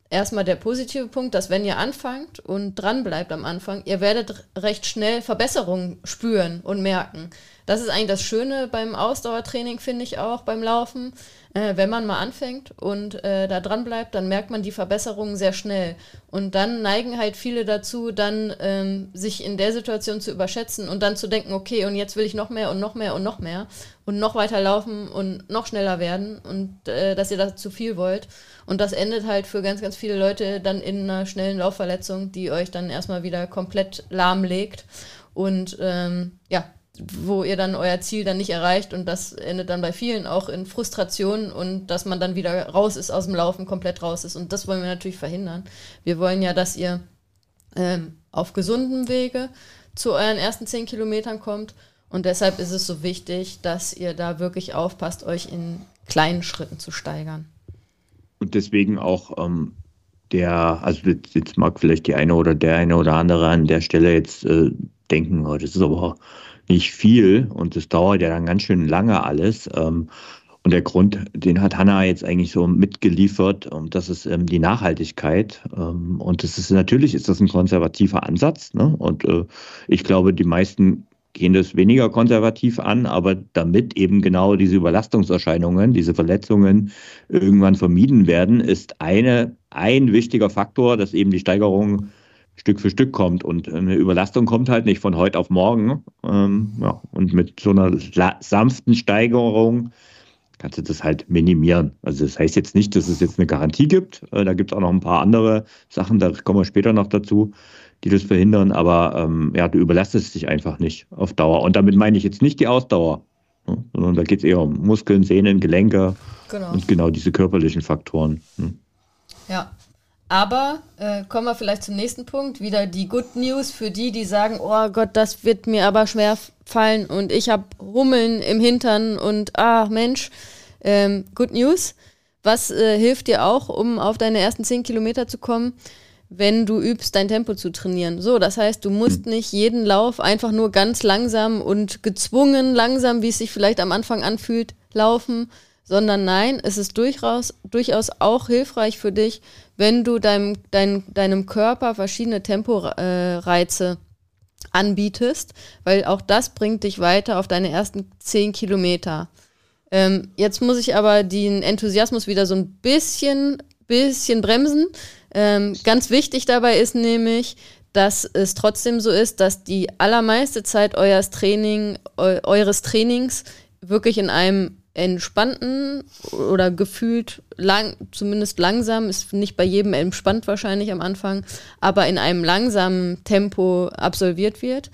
erstmal der positive Punkt, dass wenn ihr anfangt und dran bleibt am Anfang, ihr werdet recht schnell Verbesserungen spüren und merken. Das ist eigentlich das Schöne beim Ausdauertraining, finde ich auch, beim Laufen. Äh, wenn man mal anfängt und äh, da dran bleibt, dann merkt man die Verbesserungen sehr schnell. Und dann neigen halt viele dazu, dann ähm, sich in der Situation zu überschätzen und dann zu denken, okay, und jetzt will ich noch mehr und noch mehr und noch mehr und noch weiter laufen und noch schneller werden und äh, dass ihr das zu viel wollt. Und das endet halt für ganz, ganz viele Leute dann in einer schnellen Laufverletzung, die euch dann erstmal wieder komplett lahmlegt. Und ähm, ja, wo ihr dann euer Ziel dann nicht erreicht und das endet dann bei vielen auch in Frustration und dass man dann wieder raus ist aus dem Laufen, komplett raus ist. Und das wollen wir natürlich verhindern. Wir wollen ja, dass ihr ähm, auf gesundem Wege zu euren ersten zehn Kilometern kommt. Und deshalb ist es so wichtig, dass ihr da wirklich aufpasst, euch in kleinen Schritten zu steigern. Und deswegen auch ähm, der, also jetzt mag vielleicht die eine oder der eine oder andere an der Stelle jetzt äh, denken, oh, das ist aber nicht viel und das dauert ja dann ganz schön lange alles. Ähm, und der Grund, den hat Hanna jetzt eigentlich so mitgeliefert, und das ist ähm, die Nachhaltigkeit. Ähm, und das ist natürlich ist das ein konservativer Ansatz. Ne? Und äh, ich glaube, die meisten gehen das weniger konservativ an, aber damit eben genau diese Überlastungserscheinungen, diese Verletzungen irgendwann vermieden werden, ist eine, ein wichtiger Faktor, dass eben die Steigerung Stück für Stück kommt. Und eine Überlastung kommt halt nicht von heute auf morgen. Ähm, ja, und mit so einer sanften Steigerung kannst du das halt minimieren. Also das heißt jetzt nicht, dass es jetzt eine Garantie gibt. Äh, da gibt es auch noch ein paar andere Sachen, da kommen wir später noch dazu die das verhindern, aber ähm, ja, du überlastest dich einfach nicht auf Dauer. Und damit meine ich jetzt nicht die Ausdauer, ne? sondern da geht es eher um Muskeln, Sehnen, Gelenke genau. und genau diese körperlichen Faktoren. Ne? Ja, aber äh, kommen wir vielleicht zum nächsten Punkt. Wieder die Good News für die, die sagen, oh Gott, das wird mir aber schwer fallen und ich habe Hummeln im Hintern und ah Mensch, ähm, Good News. Was äh, hilft dir auch, um auf deine ersten 10 Kilometer zu kommen? wenn du übst, dein Tempo zu trainieren. So, das heißt, du musst hm. nicht jeden Lauf einfach nur ganz langsam und gezwungen langsam, wie es sich vielleicht am Anfang anfühlt, laufen, sondern nein, es ist durchaus, durchaus auch hilfreich für dich, wenn du deinem, dein, deinem Körper verschiedene Temporeize anbietest, weil auch das bringt dich weiter auf deine ersten zehn Kilometer. Ähm, jetzt muss ich aber den Enthusiasmus wieder so ein bisschen, bisschen bremsen. Ähm, ganz wichtig dabei ist nämlich, dass es trotzdem so ist, dass die allermeiste Zeit eures, Training, eu eures Trainings wirklich in einem entspannten oder gefühlt lang, zumindest langsam, ist nicht bei jedem entspannt wahrscheinlich am Anfang, aber in einem langsamen Tempo absolviert wird.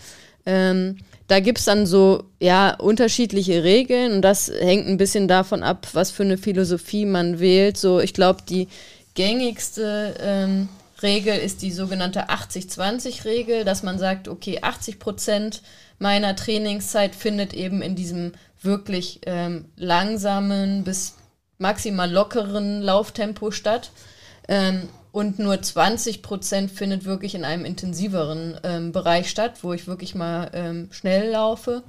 Ähm, da gibt es dann so ja unterschiedliche Regeln und das hängt ein bisschen davon ab, was für eine Philosophie man wählt. So, ich glaube, die gängigste ähm, Regel ist die sogenannte 80-20-Regel, dass man sagt, okay, 80 Prozent meiner Trainingszeit findet eben in diesem wirklich ähm, langsamen bis maximal lockeren Lauftempo statt. Ähm, und nur 20 Prozent findet wirklich in einem intensiveren ähm, Bereich statt, wo ich wirklich mal ähm, schnell laufe.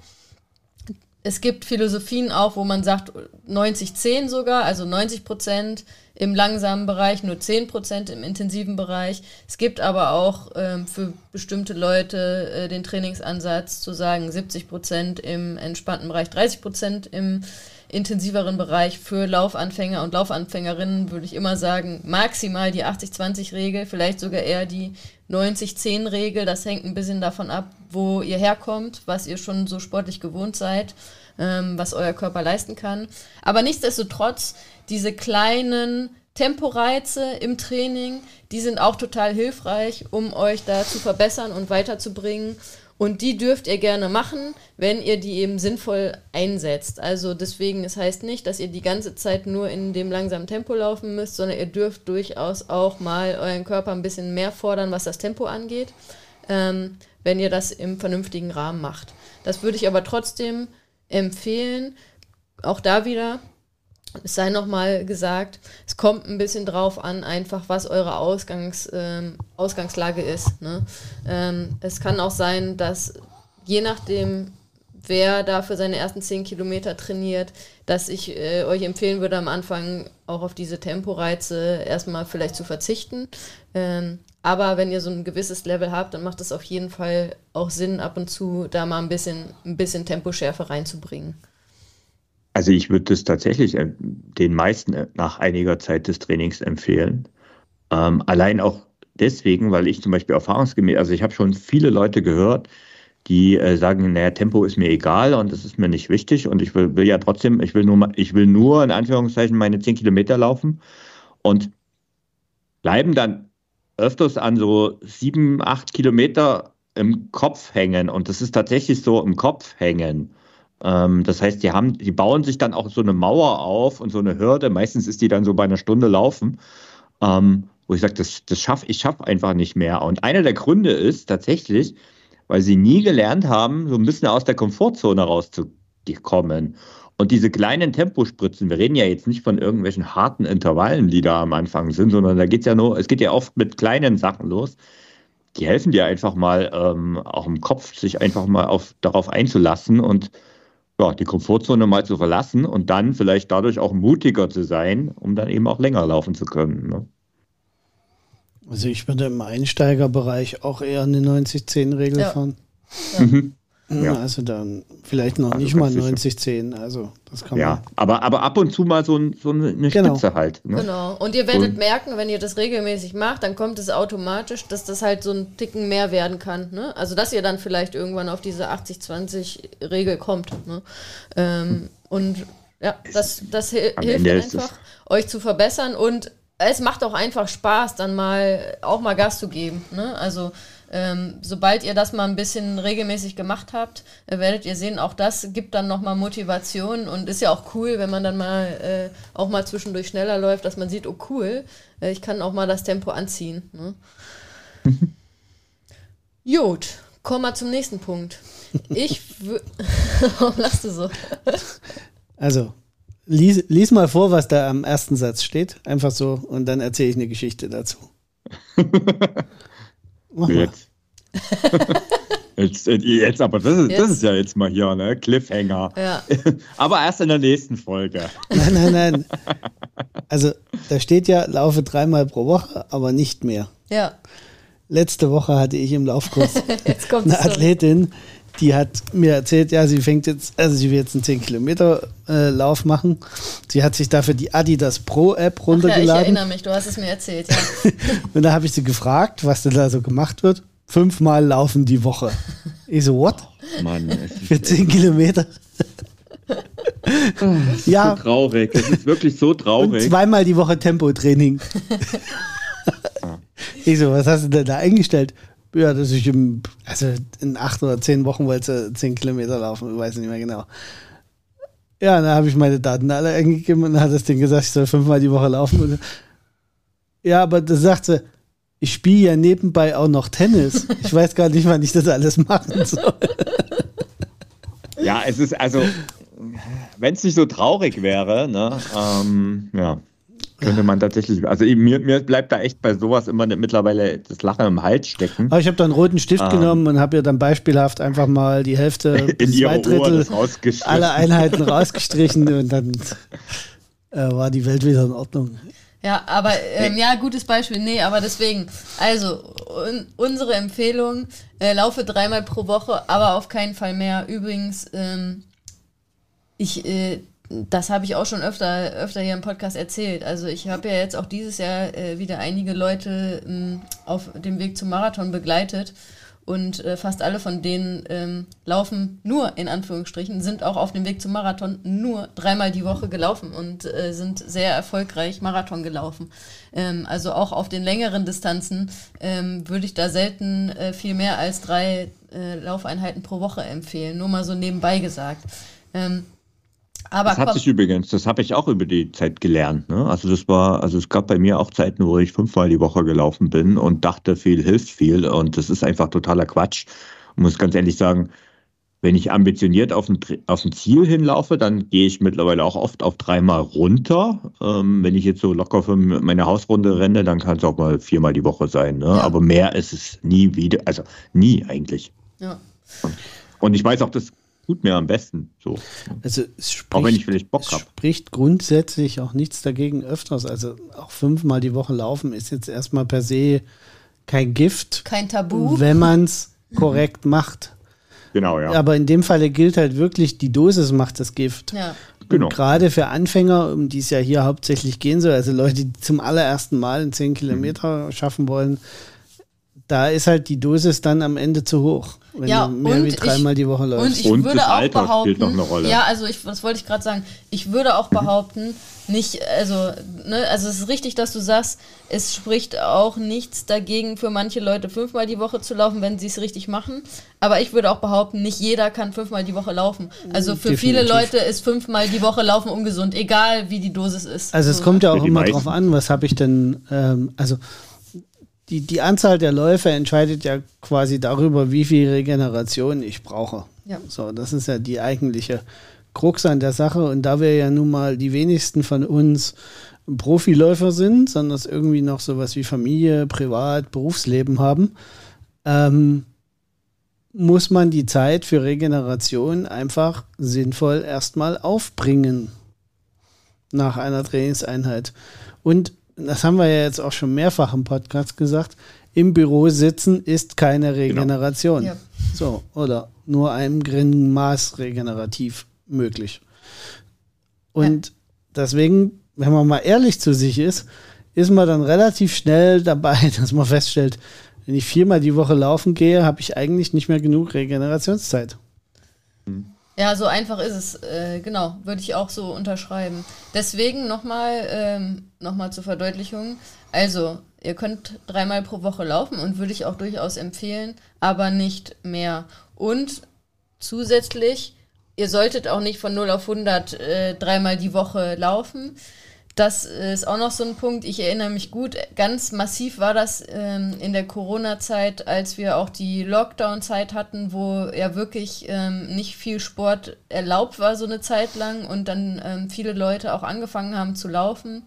Es gibt Philosophien auch, wo man sagt 90-10 sogar, also 90 Prozent im langsamen Bereich, nur 10 Prozent im intensiven Bereich. Es gibt aber auch ähm, für bestimmte Leute äh, den Trainingsansatz zu sagen 70 Prozent im entspannten Bereich, 30 Prozent im intensiveren Bereich für Laufanfänger und Laufanfängerinnen würde ich immer sagen, maximal die 80-20-Regel, vielleicht sogar eher die 90-10-Regel. Das hängt ein bisschen davon ab, wo ihr herkommt, was ihr schon so sportlich gewohnt seid, ähm, was euer Körper leisten kann. Aber nichtsdestotrotz, diese kleinen Temporeize im Training, die sind auch total hilfreich, um euch da zu verbessern und weiterzubringen. Und die dürft ihr gerne machen, wenn ihr die eben sinnvoll einsetzt. Also deswegen, es heißt nicht, dass ihr die ganze Zeit nur in dem langsamen Tempo laufen müsst, sondern ihr dürft durchaus auch mal euren Körper ein bisschen mehr fordern, was das Tempo angeht, ähm, wenn ihr das im vernünftigen Rahmen macht. Das würde ich aber trotzdem empfehlen. Auch da wieder, es sei nochmal gesagt, es kommt ein bisschen drauf an, einfach was eure Ausgangs, ähm, Ausgangslage ist. Ne? Ähm, es kann auch sein, dass je nachdem, wer da für seine ersten zehn Kilometer trainiert, dass ich äh, euch empfehlen würde, am Anfang auch auf diese Temporeize erstmal vielleicht zu verzichten. Ähm, aber wenn ihr so ein gewisses Level habt, dann macht es auf jeden Fall auch Sinn, ab und zu da mal ein bisschen, ein bisschen Temposchärfe reinzubringen. Also ich würde das tatsächlich äh, den meisten äh, nach einiger Zeit des Trainings empfehlen. Ähm, allein auch deswegen, weil ich zum Beispiel erfahrungsgemäß, also ich habe schon viele Leute gehört, die äh, sagen, naja, Tempo ist mir egal und das ist mir nicht wichtig und ich will, will ja trotzdem, ich will nur, ich will nur in Anführungszeichen meine 10 Kilometer laufen und bleiben dann öfters an so sieben, acht Kilometer im Kopf hängen und das ist tatsächlich so im Kopf hängen. Ähm, das heißt, die haben, die bauen sich dann auch so eine Mauer auf und so eine Hürde. Meistens ist die dann so bei einer Stunde laufen, ähm, wo ich sage, das, das schaffe ich schaffe einfach nicht mehr. Und einer der Gründe ist tatsächlich, weil sie nie gelernt haben, so ein bisschen aus der Komfortzone rauszukommen. Und diese kleinen Tempospritzen, wir reden ja jetzt nicht von irgendwelchen harten Intervallen, die da am Anfang sind, sondern da geht es ja nur, es geht ja oft mit kleinen Sachen los. Die helfen dir einfach mal ähm, auch im Kopf, sich einfach mal auf, darauf einzulassen und ja, die Komfortzone mal zu verlassen und dann vielleicht dadurch auch mutiger zu sein, um dann eben auch länger laufen zu können. Ne? Also ich würde im Einsteigerbereich auch eher eine 90-10-Regel ja. fahren. Ja. Mhm. Ja. Also dann vielleicht noch also nicht mal 90-10. Also das kann ja, man. Aber, aber ab und zu mal so, so eine genau. Spitze halt. Ne? Genau. Und ihr werdet so. merken, wenn ihr das regelmäßig macht, dann kommt es automatisch, dass das halt so ein Ticken mehr werden kann. Ne? Also dass ihr dann vielleicht irgendwann auf diese 80-20-Regel kommt. Ne? Ähm, und ja, das, das hilft einfach, euch zu verbessern und es macht auch einfach Spaß, dann mal auch mal Gas zu geben. Ne? Also ähm, sobald ihr das mal ein bisschen regelmäßig gemacht habt, äh, werdet ihr sehen, auch das gibt dann nochmal Motivation und ist ja auch cool, wenn man dann mal äh, auch mal zwischendurch schneller läuft, dass man sieht, oh cool, äh, ich kann auch mal das Tempo anziehen. Ne? Gut, kommen wir zum nächsten Punkt. Ich Warum lachst du so? Also, lies, lies mal vor, was da am ersten Satz steht. Einfach so und dann erzähle ich eine Geschichte dazu. Jetzt. jetzt. Jetzt, aber das ist, jetzt. das ist ja jetzt mal hier, ne? Cliffhanger. Ja. aber erst in der nächsten Folge. Nein, nein, nein. Also, da steht ja, laufe dreimal pro Woche, aber nicht mehr. Ja. Letzte Woche hatte ich im Laufkurs eine Athletin, die hat mir erzählt, ja, sie fängt jetzt, also sie will jetzt einen 10 Kilometer äh, Lauf machen. Sie hat sich dafür die Adidas Pro App runtergeladen. ja, ich erinnere mich, du hast es mir erzählt, ja. und da habe ich sie gefragt, was denn da so gemacht wird. Fünfmal laufen die Woche. Ich so, what? Oh, Mann, für 10 Kilometer. ja. So traurig, es ist wirklich so traurig. Und zweimal die Woche Tempotraining. ich so, was hast du denn da eingestellt? Ja, dass ich im, also in acht oder zehn Wochen wollte zehn Kilometer laufen, ich weiß nicht mehr genau. Ja, dann habe ich meine Daten alle eingegeben und dann hat das Ding gesagt, ich soll fünfmal die Woche laufen. Und, ja, aber das sagt sie, ich spiele ja nebenbei auch noch Tennis. Ich weiß gar nicht, wann ich das alles machen soll. Ja, es ist also, wenn es nicht so traurig wäre, ne, ähm, ja. Könnte man tatsächlich, also mir, mir bleibt da echt bei sowas immer mittlerweile das Lachen im Hals stecken. Aber ich habe da einen roten Stift ähm, genommen und habe ja dann beispielhaft einfach mal die Hälfte in zwei Drittel aller Einheiten rausgestrichen und dann äh, war die Welt wieder in Ordnung. Ja, aber ähm, ja, gutes Beispiel. Nee, aber deswegen, also un unsere Empfehlung, äh, laufe dreimal pro Woche, aber auf keinen Fall mehr. Übrigens, ähm, ich äh, das habe ich auch schon öfter, öfter hier im Podcast erzählt. Also ich habe ja jetzt auch dieses Jahr äh, wieder einige Leute ähm, auf dem Weg zum Marathon begleitet und äh, fast alle von denen ähm, laufen nur in Anführungsstrichen, sind auch auf dem Weg zum Marathon nur dreimal die Woche gelaufen und äh, sind sehr erfolgreich Marathon gelaufen. Ähm, also auch auf den längeren Distanzen ähm, würde ich da selten äh, viel mehr als drei äh, Laufeinheiten pro Woche empfehlen. Nur mal so nebenbei gesagt. Aber das hat sich übrigens, das habe ich auch über die Zeit gelernt. Ne? Also das war, also es gab bei mir auch Zeiten, wo ich fünfmal die Woche gelaufen bin und dachte, viel hilft viel. Und das ist einfach totaler Quatsch. Ich muss ganz ehrlich sagen, wenn ich ambitioniert auf ein, auf ein Ziel hinlaufe, dann gehe ich mittlerweile auch oft auf dreimal runter. Ähm, wenn ich jetzt so locker für meine Hausrunde renne, dann kann es auch mal viermal die Woche sein. Ne? Ja. Aber mehr ist es nie wieder, also nie eigentlich. Ja. Und ich weiß auch, das tut mir am besten. So. Also es spricht, auch wenn ich vielleicht Bock habe. spricht grundsätzlich auch nichts dagegen öfters. Also auch fünfmal die Woche laufen ist jetzt erstmal per se kein Gift. Kein Tabu. Wenn man es korrekt macht. Genau, ja. Aber in dem Falle gilt halt wirklich, die Dosis macht das Gift. Ja. Genau. gerade für Anfänger, um die es ja hier hauptsächlich gehen soll, also Leute, die zum allerersten Mal einen 10 Kilometer mhm. schaffen wollen, da ist halt die Dosis dann am Ende zu hoch. Wenn ja, du mehr wie dreimal ich, die Woche läufst. Und ich und würde auch Alter behaupten, ja, also ich, das wollte ich gerade sagen, ich würde auch behaupten, nicht, also, ne, also es ist richtig, dass du sagst, es spricht auch nichts dagegen für manche Leute fünfmal die Woche zu laufen, wenn sie es richtig machen. Aber ich würde auch behaupten, nicht jeder kann fünfmal die Woche laufen. Also für Definitiv. viele Leute ist fünfmal die Woche laufen ungesund, egal wie die Dosis ist. Also es so. kommt ja auch immer drauf an, was habe ich denn, ähm, also die, die Anzahl der Läufe entscheidet ja quasi darüber, wie viel Regeneration ich brauche. Ja. So, das ist ja die eigentliche Krux an der Sache. Und da wir ja nun mal die wenigsten von uns Profiläufer sind, sondern es irgendwie noch sowas wie Familie, Privat, Berufsleben haben, ähm, muss man die Zeit für Regeneration einfach sinnvoll erstmal aufbringen nach einer Trainingseinheit. Und das haben wir ja jetzt auch schon mehrfach im Podcast gesagt, im Büro sitzen ist keine genau. Regeneration. Genau. Ja. So, oder nur einem geringen Maß regenerativ möglich. Und ja. deswegen, wenn man mal ehrlich zu sich ist, ist man dann relativ schnell dabei, dass man feststellt, wenn ich viermal die Woche laufen gehe, habe ich eigentlich nicht mehr genug Regenerationszeit. Hm. Ja, so einfach ist es. Äh, genau, würde ich auch so unterschreiben. Deswegen nochmal ähm, noch zur Verdeutlichung. Also, ihr könnt dreimal pro Woche laufen und würde ich auch durchaus empfehlen, aber nicht mehr. Und zusätzlich, ihr solltet auch nicht von 0 auf 100 äh, dreimal die Woche laufen. Das ist auch noch so ein Punkt. Ich erinnere mich gut, ganz massiv war das ähm, in der Corona-Zeit, als wir auch die Lockdown-Zeit hatten, wo ja wirklich ähm, nicht viel Sport erlaubt war, so eine Zeit lang und dann ähm, viele Leute auch angefangen haben zu laufen.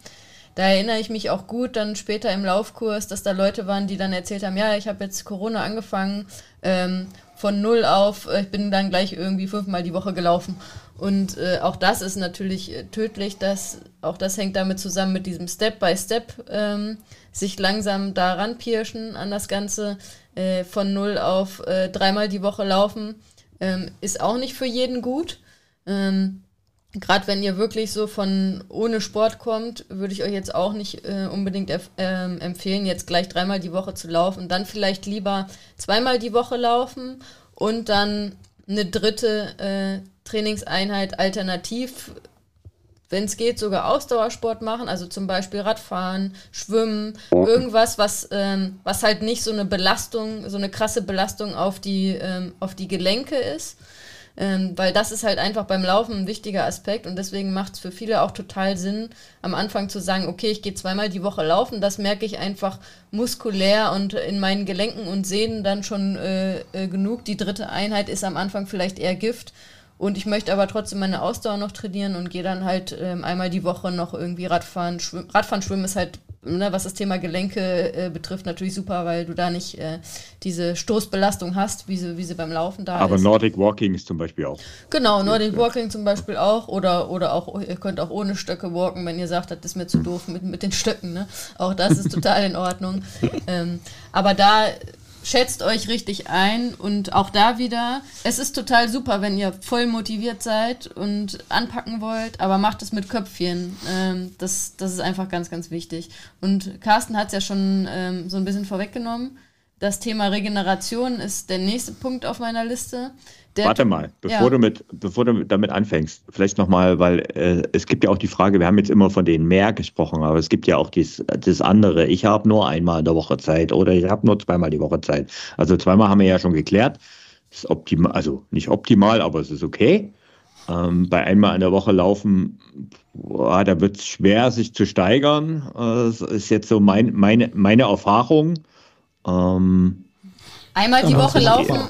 Da erinnere ich mich auch gut dann später im Laufkurs, dass da Leute waren, die dann erzählt haben, ja, ich habe jetzt Corona angefangen, ähm, von null auf, äh, ich bin dann gleich irgendwie fünfmal die Woche gelaufen. Und äh, auch das ist natürlich äh, tödlich, dass auch das hängt damit zusammen mit diesem Step-by-Step, Step, ähm, sich langsam daran pirschen an das Ganze, äh, von null auf äh, dreimal die Woche laufen, ähm, ist auch nicht für jeden gut. Ähm, Gerade wenn ihr wirklich so von ohne Sport kommt, würde ich euch jetzt auch nicht äh, unbedingt ähm, empfehlen, jetzt gleich dreimal die Woche zu laufen. Dann vielleicht lieber zweimal die Woche laufen und dann eine dritte äh, Trainingseinheit alternativ, wenn es geht, sogar Ausdauersport machen, also zum Beispiel Radfahren, Schwimmen, irgendwas, was, ähm, was halt nicht so eine Belastung, so eine krasse Belastung auf die, ähm, auf die Gelenke ist. Ähm, weil das ist halt einfach beim Laufen ein wichtiger Aspekt und deswegen macht es für viele auch total Sinn, am Anfang zu sagen, okay, ich gehe zweimal die Woche laufen, das merke ich einfach muskulär und in meinen Gelenken und Sehnen dann schon äh, äh, genug. Die dritte Einheit ist am Anfang vielleicht eher Gift und ich möchte aber trotzdem meine Ausdauer noch trainieren und gehe dann halt ähm, einmal die Woche noch irgendwie Radfahren. Schwimm Radfahren, Schwimmen ist halt, ne, was das Thema Gelenke äh, betrifft, natürlich super, weil du da nicht äh, diese Stoßbelastung hast, wie sie, wie sie beim Laufen da aber ist. Aber Nordic Walking ist zum Beispiel auch. Genau, Nordic ja. Walking zum Beispiel auch. Oder, oder auch, ihr könnt auch ohne Stöcke walken, wenn ihr sagt, das ist mir zu doof mit, mit den Stöcken. Ne? Auch das ist total in Ordnung. ähm, aber da schätzt euch richtig ein und auch da wieder, es ist total super, wenn ihr voll motiviert seid und anpacken wollt, aber macht es mit Köpfchen. Ähm, das, das ist einfach ganz, ganz wichtig. Und Carsten hat es ja schon ähm, so ein bisschen vorweggenommen. Das Thema Regeneration ist der nächste Punkt auf meiner Liste. Der, Warte mal, bevor, ja. du mit, bevor du damit anfängst, vielleicht nochmal, weil äh, es gibt ja auch die Frage, wir haben jetzt immer von den mehr gesprochen, aber es gibt ja auch dies, das andere. Ich habe nur einmal in der Woche Zeit oder ich habe nur zweimal die Woche Zeit. Also zweimal haben wir ja schon geklärt. Ist optimal, also nicht optimal, aber es ist okay. Ähm, bei einmal in der Woche laufen, boah, da wird es schwer, sich zu steigern. Das ist jetzt so mein, meine, meine Erfahrung. Ähm, Einmal die Woche laufen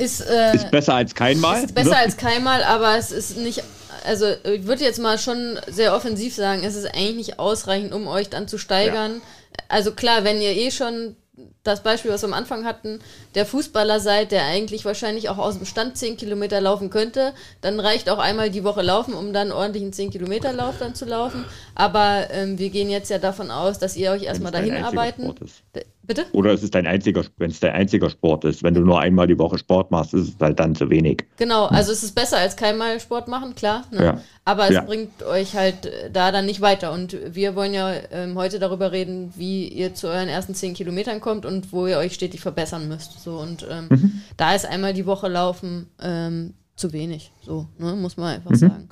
ist, äh, ist besser als keinmal. Ist besser ne? als keinmal, aber es ist nicht. Also ich würde jetzt mal schon sehr offensiv sagen, es ist eigentlich nicht ausreichend, um euch dann zu steigern. Ja. Also klar, wenn ihr eh schon das Beispiel, was wir am Anfang hatten, der Fußballer seid, der eigentlich wahrscheinlich auch aus dem Stand 10 Kilometer laufen könnte, dann reicht auch einmal die Woche laufen, um dann ordentlich einen 10 Kilometer Lauf dann zu laufen. Aber ähm, wir gehen jetzt ja davon aus, dass ihr euch erstmal dahin arbeiten. Bitte? Oder es ist dein einziger, wenn es dein einziger Sport ist. Wenn du nur einmal die Woche Sport machst, ist es halt dann zu wenig. Genau, also es ist besser als keinmal Sport machen, klar. Ne? Ja. Aber es ja. bringt euch halt äh, da dann nicht weiter. Und wir wollen ja ähm, heute darüber reden, wie ihr zu euren ersten 10 Kilometern kommt und wo ihr euch stetig verbessern müsst. So, und ähm, mhm. da ist einmal die Woche laufen ähm, zu wenig. So, ne? muss man einfach mhm. sagen.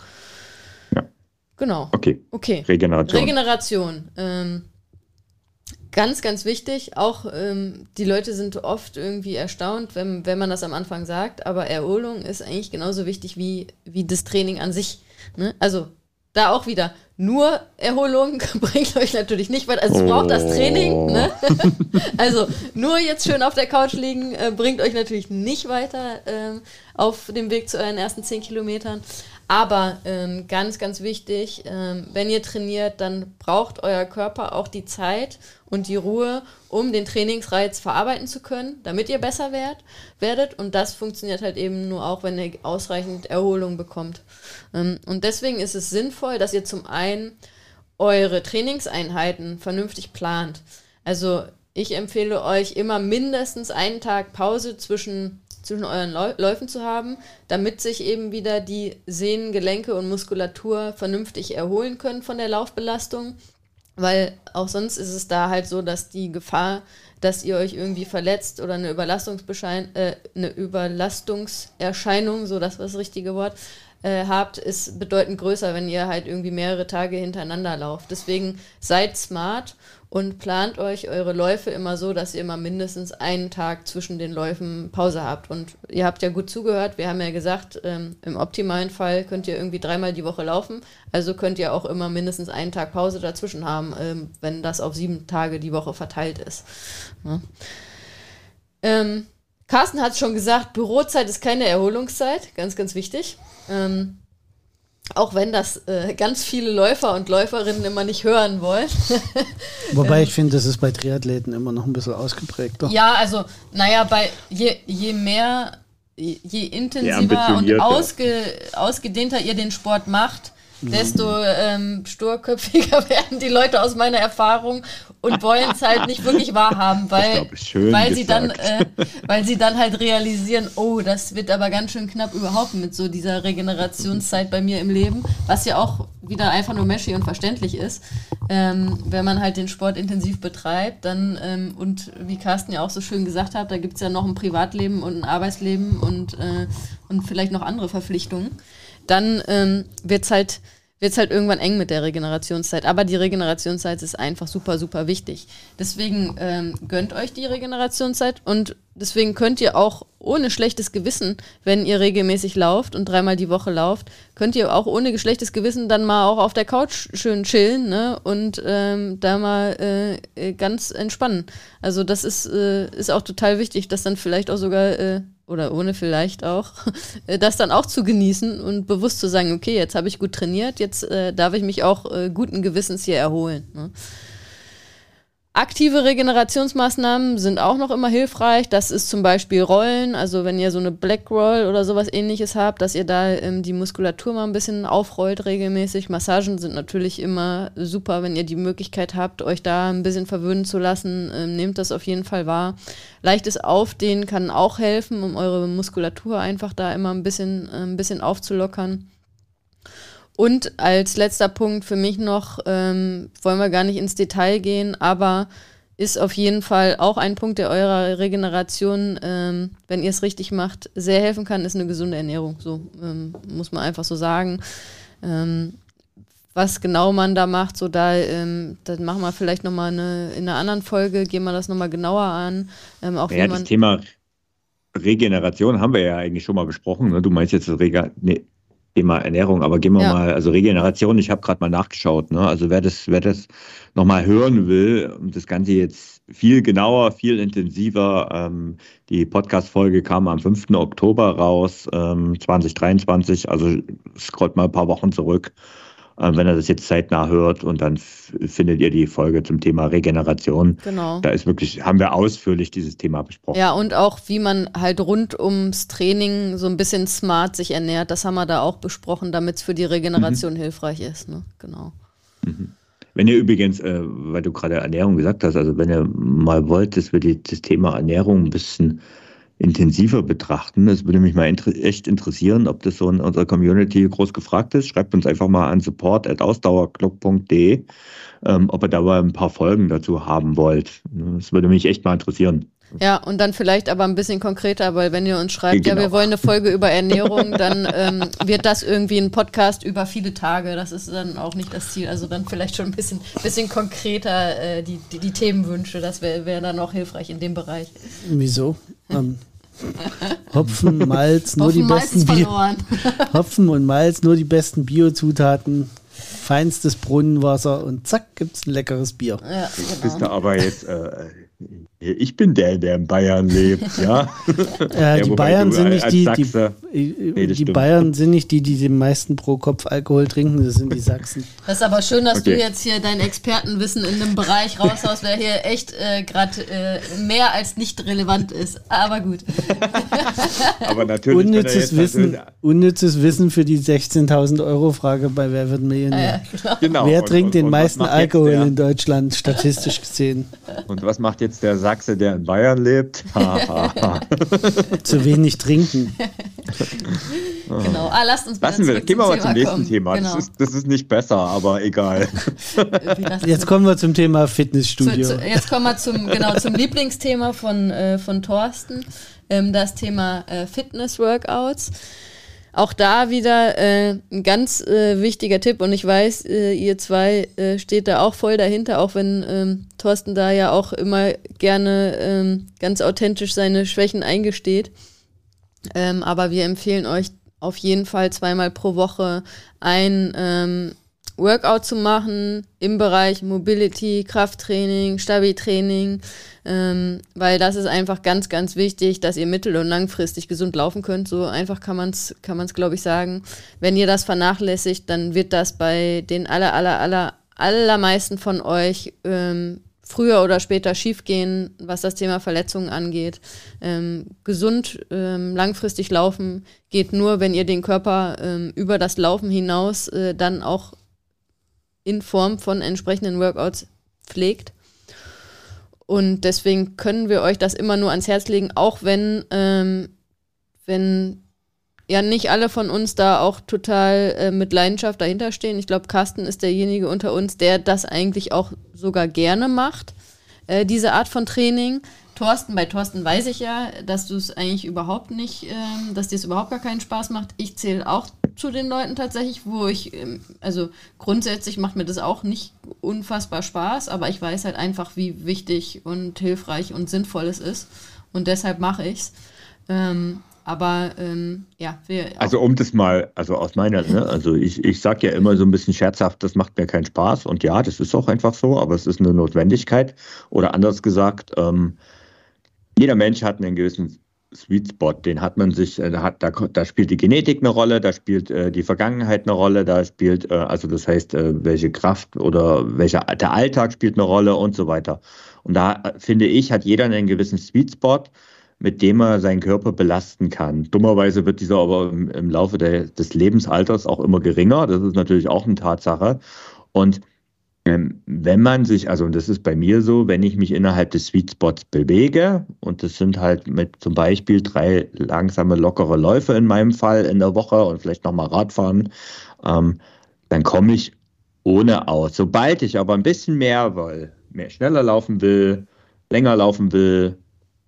Ja. Genau. Okay. Okay. Regeneration. Regeneration. Ähm, Ganz, ganz wichtig. Auch ähm, die Leute sind oft irgendwie erstaunt, wenn, wenn man das am Anfang sagt, aber Erholung ist eigentlich genauso wichtig wie, wie das Training an sich. Ne? Also da auch wieder, nur Erholung bringt euch natürlich nicht weiter. Also es oh. braucht das Training. Ne? also nur jetzt schön auf der Couch liegen äh, bringt euch natürlich nicht weiter äh, auf dem Weg zu euren ersten 10 Kilometern. Aber ähm, ganz, ganz wichtig, ähm, wenn ihr trainiert, dann braucht euer Körper auch die Zeit und die Ruhe, um den Trainingsreiz verarbeiten zu können, damit ihr besser werd, werdet. Und das funktioniert halt eben nur auch, wenn ihr ausreichend Erholung bekommt. Ähm, und deswegen ist es sinnvoll, dass ihr zum einen eure Trainingseinheiten vernünftig plant. Also ich empfehle euch immer mindestens einen Tag Pause zwischen zwischen euren Läufen zu haben, damit sich eben wieder die Sehnen, Gelenke und Muskulatur vernünftig erholen können von der Laufbelastung. weil auch sonst ist es da halt so, dass die Gefahr, dass ihr euch irgendwie verletzt oder eine äh, eine Überlastungserscheinung, so das war das richtige Wort, äh, habt, ist bedeutend größer, wenn ihr halt irgendwie mehrere Tage hintereinander lauft. Deswegen seid smart und plant euch eure Läufe immer so, dass ihr immer mindestens einen Tag zwischen den Läufen Pause habt. Und ihr habt ja gut zugehört, wir haben ja gesagt, ähm, im optimalen Fall könnt ihr irgendwie dreimal die Woche laufen, also könnt ihr auch immer mindestens einen Tag Pause dazwischen haben, ähm, wenn das auf sieben Tage die Woche verteilt ist. Ja. Ähm, Carsten hat es schon gesagt, Bürozeit ist keine Erholungszeit, ganz, ganz wichtig. Ähm, auch wenn das äh, ganz viele Läufer und Läuferinnen immer nicht hören wollen. Wobei ich finde, das ist bei Triathleten immer noch ein bisschen ausgeprägter. Ja, also, naja, bei je, je mehr, je intensiver und ausge, ausgedehnter ihr den Sport macht, desto ähm, sturköpfiger werden die Leute aus meiner Erfahrung und wollen es halt nicht wirklich wahrhaben, weil, weil sie dann, äh, weil sie dann halt realisieren, oh, das wird aber ganz schön knapp überhaupt mit so dieser Regenerationszeit bei mir im Leben, was ja auch wieder einfach nur meshy und verständlich ist. Ähm, wenn man halt den Sport intensiv betreibt, dann ähm, und wie Carsten ja auch so schön gesagt hat, da gibt es ja noch ein Privatleben und ein Arbeitsleben und, äh, und vielleicht noch andere Verpflichtungen dann ähm, wird es halt, wird's halt irgendwann eng mit der Regenerationszeit. Aber die Regenerationszeit ist einfach super, super wichtig. Deswegen ähm, gönnt euch die Regenerationszeit und deswegen könnt ihr auch ohne schlechtes Gewissen, wenn ihr regelmäßig lauft und dreimal die Woche lauft, könnt ihr auch ohne schlechtes Gewissen dann mal auch auf der Couch schön chillen ne? und ähm, da mal äh, äh ganz entspannen. Also das ist, äh, ist auch total wichtig, dass dann vielleicht auch sogar äh, oder ohne vielleicht auch, äh, das dann auch zu genießen und bewusst zu sagen, okay, jetzt habe ich gut trainiert, jetzt äh, darf ich mich auch äh, guten Gewissens hier erholen. Ne? Aktive Regenerationsmaßnahmen sind auch noch immer hilfreich. Das ist zum Beispiel Rollen, also wenn ihr so eine Black Roll oder sowas ähnliches habt, dass ihr da ähm, die Muskulatur mal ein bisschen aufrollt regelmäßig. Massagen sind natürlich immer super, wenn ihr die Möglichkeit habt, euch da ein bisschen verwöhnen zu lassen. Ähm, nehmt das auf jeden Fall wahr. Leichtes Aufdehnen kann auch helfen, um eure Muskulatur einfach da immer ein bisschen, äh, ein bisschen aufzulockern. Und als letzter Punkt für mich noch, ähm, wollen wir gar nicht ins Detail gehen, aber ist auf jeden Fall auch ein Punkt, der eurer Regeneration, ähm, wenn ihr es richtig macht, sehr helfen kann, ist eine gesunde Ernährung. So ähm, muss man einfach so sagen. Ähm, was genau man da macht, so da, ähm, dann machen wir vielleicht nochmal eine, in einer anderen Folge, gehen wir das nochmal genauer an. Ähm, auch ja, das Thema Regeneration haben wir ja eigentlich schon mal besprochen. Ne? Du meinst jetzt das Rega nee, Thema Ernährung, aber gehen wir ja. mal, also Regeneration, ich habe gerade mal nachgeschaut, ne? Also wer das, wer das nochmal hören will und das Ganze jetzt viel genauer, viel intensiver, ähm, die Podcast-Folge kam am 5. Oktober raus, ähm, 2023, also scrollt mal ein paar Wochen zurück wenn er das jetzt zeitnah hört und dann findet ihr die Folge zum Thema Regeneration. Genau. Da ist wirklich, haben wir ausführlich dieses Thema besprochen. Ja, und auch wie man halt rund ums Training so ein bisschen smart sich ernährt, das haben wir da auch besprochen, damit es für die Regeneration mhm. hilfreich ist. Ne? Genau. Mhm. Wenn ihr übrigens, äh, weil du gerade Ernährung gesagt hast, also wenn ihr mal wollt, dass wir die, das Thema Ernährung ein bisschen intensiver betrachten. Das würde mich mal inter echt interessieren, ob das so in unserer Community groß gefragt ist. Schreibt uns einfach mal an support.ausdauerclub.de, ähm, ob ihr da mal ein paar Folgen dazu haben wollt. Das würde mich echt mal interessieren. Ja, und dann vielleicht aber ein bisschen konkreter, weil wenn ihr uns schreibt, genau. ja, wir genau. wollen eine Folge über Ernährung, dann ähm, wird das irgendwie ein Podcast über viele Tage. Das ist dann auch nicht das Ziel. Also dann vielleicht schon ein bisschen, bisschen konkreter äh, die, die, die, Themenwünsche. Das wäre wär dann auch hilfreich in dem Bereich. Wieso? Ähm, Hopfen, Malz, nur Hopfen, die besten Bio Hopfen und Malz, nur die besten Biozutaten, feinstes Brunnenwasser und zack, gibt es ein leckeres Bier. Ja, genau. Bist du aber jetzt äh, ich bin der, der in Bayern lebt, ja. ja, ja die Bayern sind nicht die, die, nee, die Bayern sind nicht die, die den meisten pro Kopf Alkohol trinken, das sind die Sachsen. Das ist aber schön, dass okay. du jetzt hier dein Expertenwissen in einem Bereich raushaust, der hier echt äh, gerade äh, mehr als nicht relevant ist. Aber gut. aber natürlich. Unnützes Wissen, natürlich unnützes Wissen für die 16.000 Euro Frage bei Wer wird Millionär? Ja, genau. Wer trinkt und, den und meisten Alkohol in Deutschland, statistisch gesehen? Und was macht jetzt der Sachse, der in Bayern lebt. Zu wenig trinken. genau. Ah, lasst uns Lassen wir, gehen wir mal zum nächsten kommen. Thema. Genau. Das, ist, das ist nicht besser, aber egal. jetzt kommen wir zum Thema Fitnessstudio. Zu, zu, jetzt kommen wir zum, genau, zum Lieblingsthema von, äh, von Thorsten, ähm, das Thema äh, Fitness-Workouts. Auch da wieder äh, ein ganz äh, wichtiger Tipp und ich weiß, äh, ihr zwei äh, steht da auch voll dahinter, auch wenn ähm, Thorsten da ja auch immer gerne ähm, ganz authentisch seine Schwächen eingesteht. Ähm, aber wir empfehlen euch auf jeden Fall zweimal pro Woche ein ähm, Workout zu machen im Bereich Mobility, Krafttraining, Stabi-Training, ähm, weil das ist einfach ganz, ganz wichtig, dass ihr mittel- und langfristig gesund laufen könnt. So einfach kann man es, kann man's, glaube ich, sagen. Wenn ihr das vernachlässigt, dann wird das bei den aller, aller, aller, allermeisten von euch ähm, früher oder später schiefgehen, was das Thema Verletzungen angeht. Ähm, gesund ähm, langfristig laufen geht nur, wenn ihr den Körper ähm, über das Laufen hinaus äh, dann auch in Form von entsprechenden Workouts pflegt. Und deswegen können wir euch das immer nur ans Herz legen, auch wenn, ähm, wenn ja nicht alle von uns da auch total äh, mit Leidenschaft dahinter stehen. Ich glaube, Carsten ist derjenige unter uns, der das eigentlich auch sogar gerne macht, äh, diese Art von Training. Thorsten, bei Thorsten weiß ich ja, dass du es eigentlich überhaupt nicht, ähm, dass dir es überhaupt gar keinen Spaß macht. Ich zähle auch zu den Leuten tatsächlich, wo ich, ähm, also grundsätzlich macht mir das auch nicht unfassbar Spaß, aber ich weiß halt einfach, wie wichtig und hilfreich und sinnvoll es ist. Und deshalb mache ich es. Ähm, aber ähm, ja. Also um das mal, also aus meiner, ne, also ich, ich sage ja immer so ein bisschen scherzhaft, das macht mir keinen Spaß. Und ja, das ist auch einfach so, aber es ist eine Notwendigkeit. Oder anders gesagt, ähm, jeder Mensch hat einen gewissen Sweet Spot, den hat man sich, äh, da, hat, da, da spielt die Genetik eine Rolle, da spielt äh, die Vergangenheit eine Rolle, da spielt, äh, also das heißt, äh, welche Kraft oder welcher der Alltag spielt eine Rolle und so weiter. Und da äh, finde ich, hat jeder einen gewissen Sweet Spot, mit dem er seinen Körper belasten kann. Dummerweise wird dieser aber im, im Laufe der, des Lebensalters auch immer geringer. Das ist natürlich auch eine Tatsache. Und wenn man sich, also das ist bei mir so, wenn ich mich innerhalb des Sweet Spots bewege, und das sind halt mit zum Beispiel drei langsame, lockere Läufe in meinem Fall in der Woche und vielleicht nochmal Radfahren, ähm, dann komme ich ohne aus. Sobald ich aber ein bisschen mehr will, mehr schneller laufen will, länger laufen will,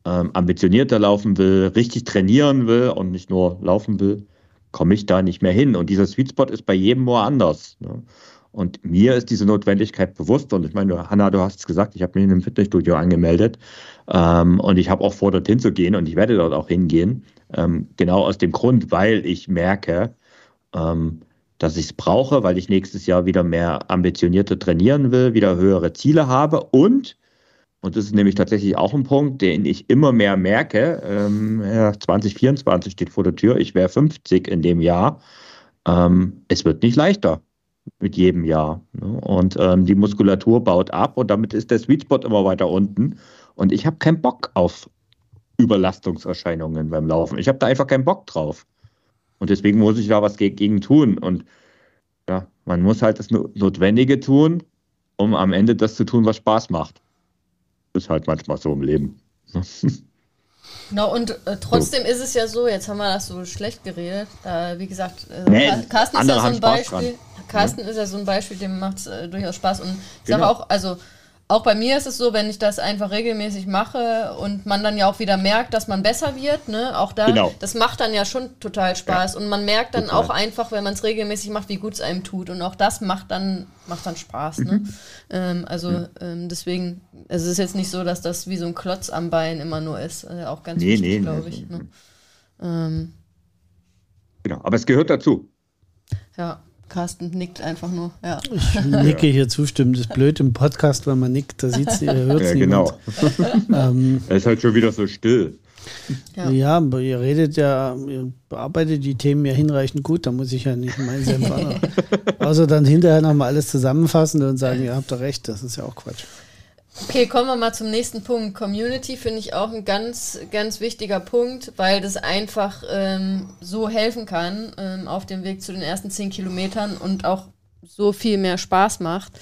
ähm, ambitionierter laufen will, richtig trainieren will und nicht nur laufen will, komme ich da nicht mehr hin. Und dieser Sweet Spot ist bei jedem woanders. Ne? Und mir ist diese Notwendigkeit bewusst. Und ich meine, Hanna, du hast es gesagt, ich habe mich in einem Fitnessstudio angemeldet. Ähm, und ich habe auch vor, dorthin zu gehen und ich werde dort auch hingehen. Ähm, genau aus dem Grund, weil ich merke, ähm, dass ich es brauche, weil ich nächstes Jahr wieder mehr ambitionierter trainieren will, wieder höhere Ziele habe und und das ist nämlich tatsächlich auch ein Punkt, den ich immer mehr merke. Ähm, ja, 2024 steht vor der Tür. Ich wäre 50 in dem Jahr. Ähm, es wird nicht leichter mit jedem Jahr. Ne? Und ähm, die Muskulatur baut ab und damit ist der Sweet Spot immer weiter unten. Und ich habe keinen Bock auf Überlastungserscheinungen beim Laufen. Ich habe da einfach keinen Bock drauf. Und deswegen muss ich da was gegen tun. Und ja, man muss halt das Notwendige tun, um am Ende das zu tun, was Spaß macht. Ist halt manchmal so im Leben. Genau, und äh, trotzdem so. ist es ja so, jetzt haben wir das so schlecht geredet. Äh, wie gesagt, äh, nee, Carsten ist ja so ein Beispiel. Carsten ja. ist ja so ein Beispiel, dem macht es äh, durchaus Spaß. Und ich genau. sage auch, also auch bei mir ist es so, wenn ich das einfach regelmäßig mache und man dann ja auch wieder merkt, dass man besser wird, ne? Auch da, genau. das macht dann ja schon total Spaß. Ja. Und man merkt dann total. auch einfach, wenn man es regelmäßig macht, wie gut es einem tut. Und auch das macht dann, macht dann Spaß, ne? mhm. ne? Ähm, also mhm. ähm, deswegen, es ist jetzt nicht so, dass das wie so ein Klotz am Bein immer nur ist. Äh, auch ganz nee, wichtig, nee, glaube ich. Ne? Ähm, genau, aber es gehört dazu. Ja. Carsten nickt einfach nur. Ja. Ich nicke hier zustimmend. Das ist blöd im Podcast, wenn man nickt, da sieht ihr, hört es ja, genau. ähm, er ist halt schon wieder so still. Ja. ja, aber ihr redet ja, ihr bearbeitet die Themen ja hinreichend gut, da muss ich ja nicht meinen Senf Außer dann hinterher nochmal alles zusammenfassen und sagen, ihr habt doch recht, das ist ja auch Quatsch. Okay, kommen wir mal zum nächsten Punkt. Community finde ich auch ein ganz, ganz wichtiger Punkt, weil das einfach ähm, so helfen kann ähm, auf dem Weg zu den ersten zehn Kilometern und auch so viel mehr Spaß macht.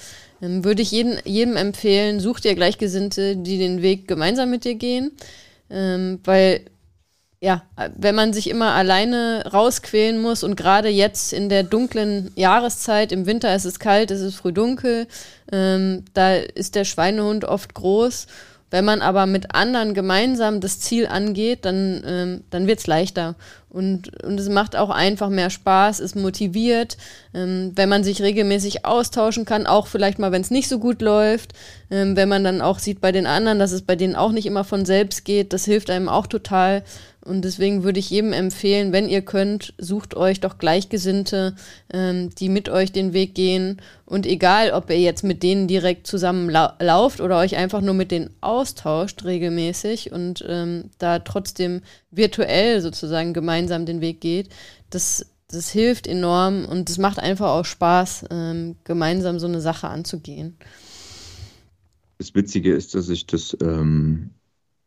Ähm, würde ich jeden, jedem empfehlen, such dir Gleichgesinnte, die den Weg gemeinsam mit dir gehen, ähm, weil ja, wenn man sich immer alleine rausquälen muss und gerade jetzt in der dunklen Jahreszeit, im Winter ist es kalt, es ist früh dunkel, ähm, da ist der Schweinehund oft groß wenn man aber mit anderen gemeinsam das Ziel angeht, dann, ähm, dann wird es leichter. Und, und es macht auch einfach mehr Spaß, es motiviert, ähm, wenn man sich regelmäßig austauschen kann, auch vielleicht mal, wenn es nicht so gut läuft, ähm, wenn man dann auch sieht bei den anderen, dass es bei denen auch nicht immer von selbst geht, das hilft einem auch total. Und deswegen würde ich jedem empfehlen, wenn ihr könnt, sucht euch doch Gleichgesinnte, ähm, die mit euch den Weg gehen. Und egal, ob ihr jetzt mit denen direkt zusammen lau lauft oder euch einfach nur mit denen austauscht regelmäßig und ähm, da trotzdem virtuell sozusagen gemeinsam den Weg geht, das, das hilft enorm und es macht einfach auch Spaß, ähm, gemeinsam so eine Sache anzugehen. Das Witzige ist, dass ich das ähm,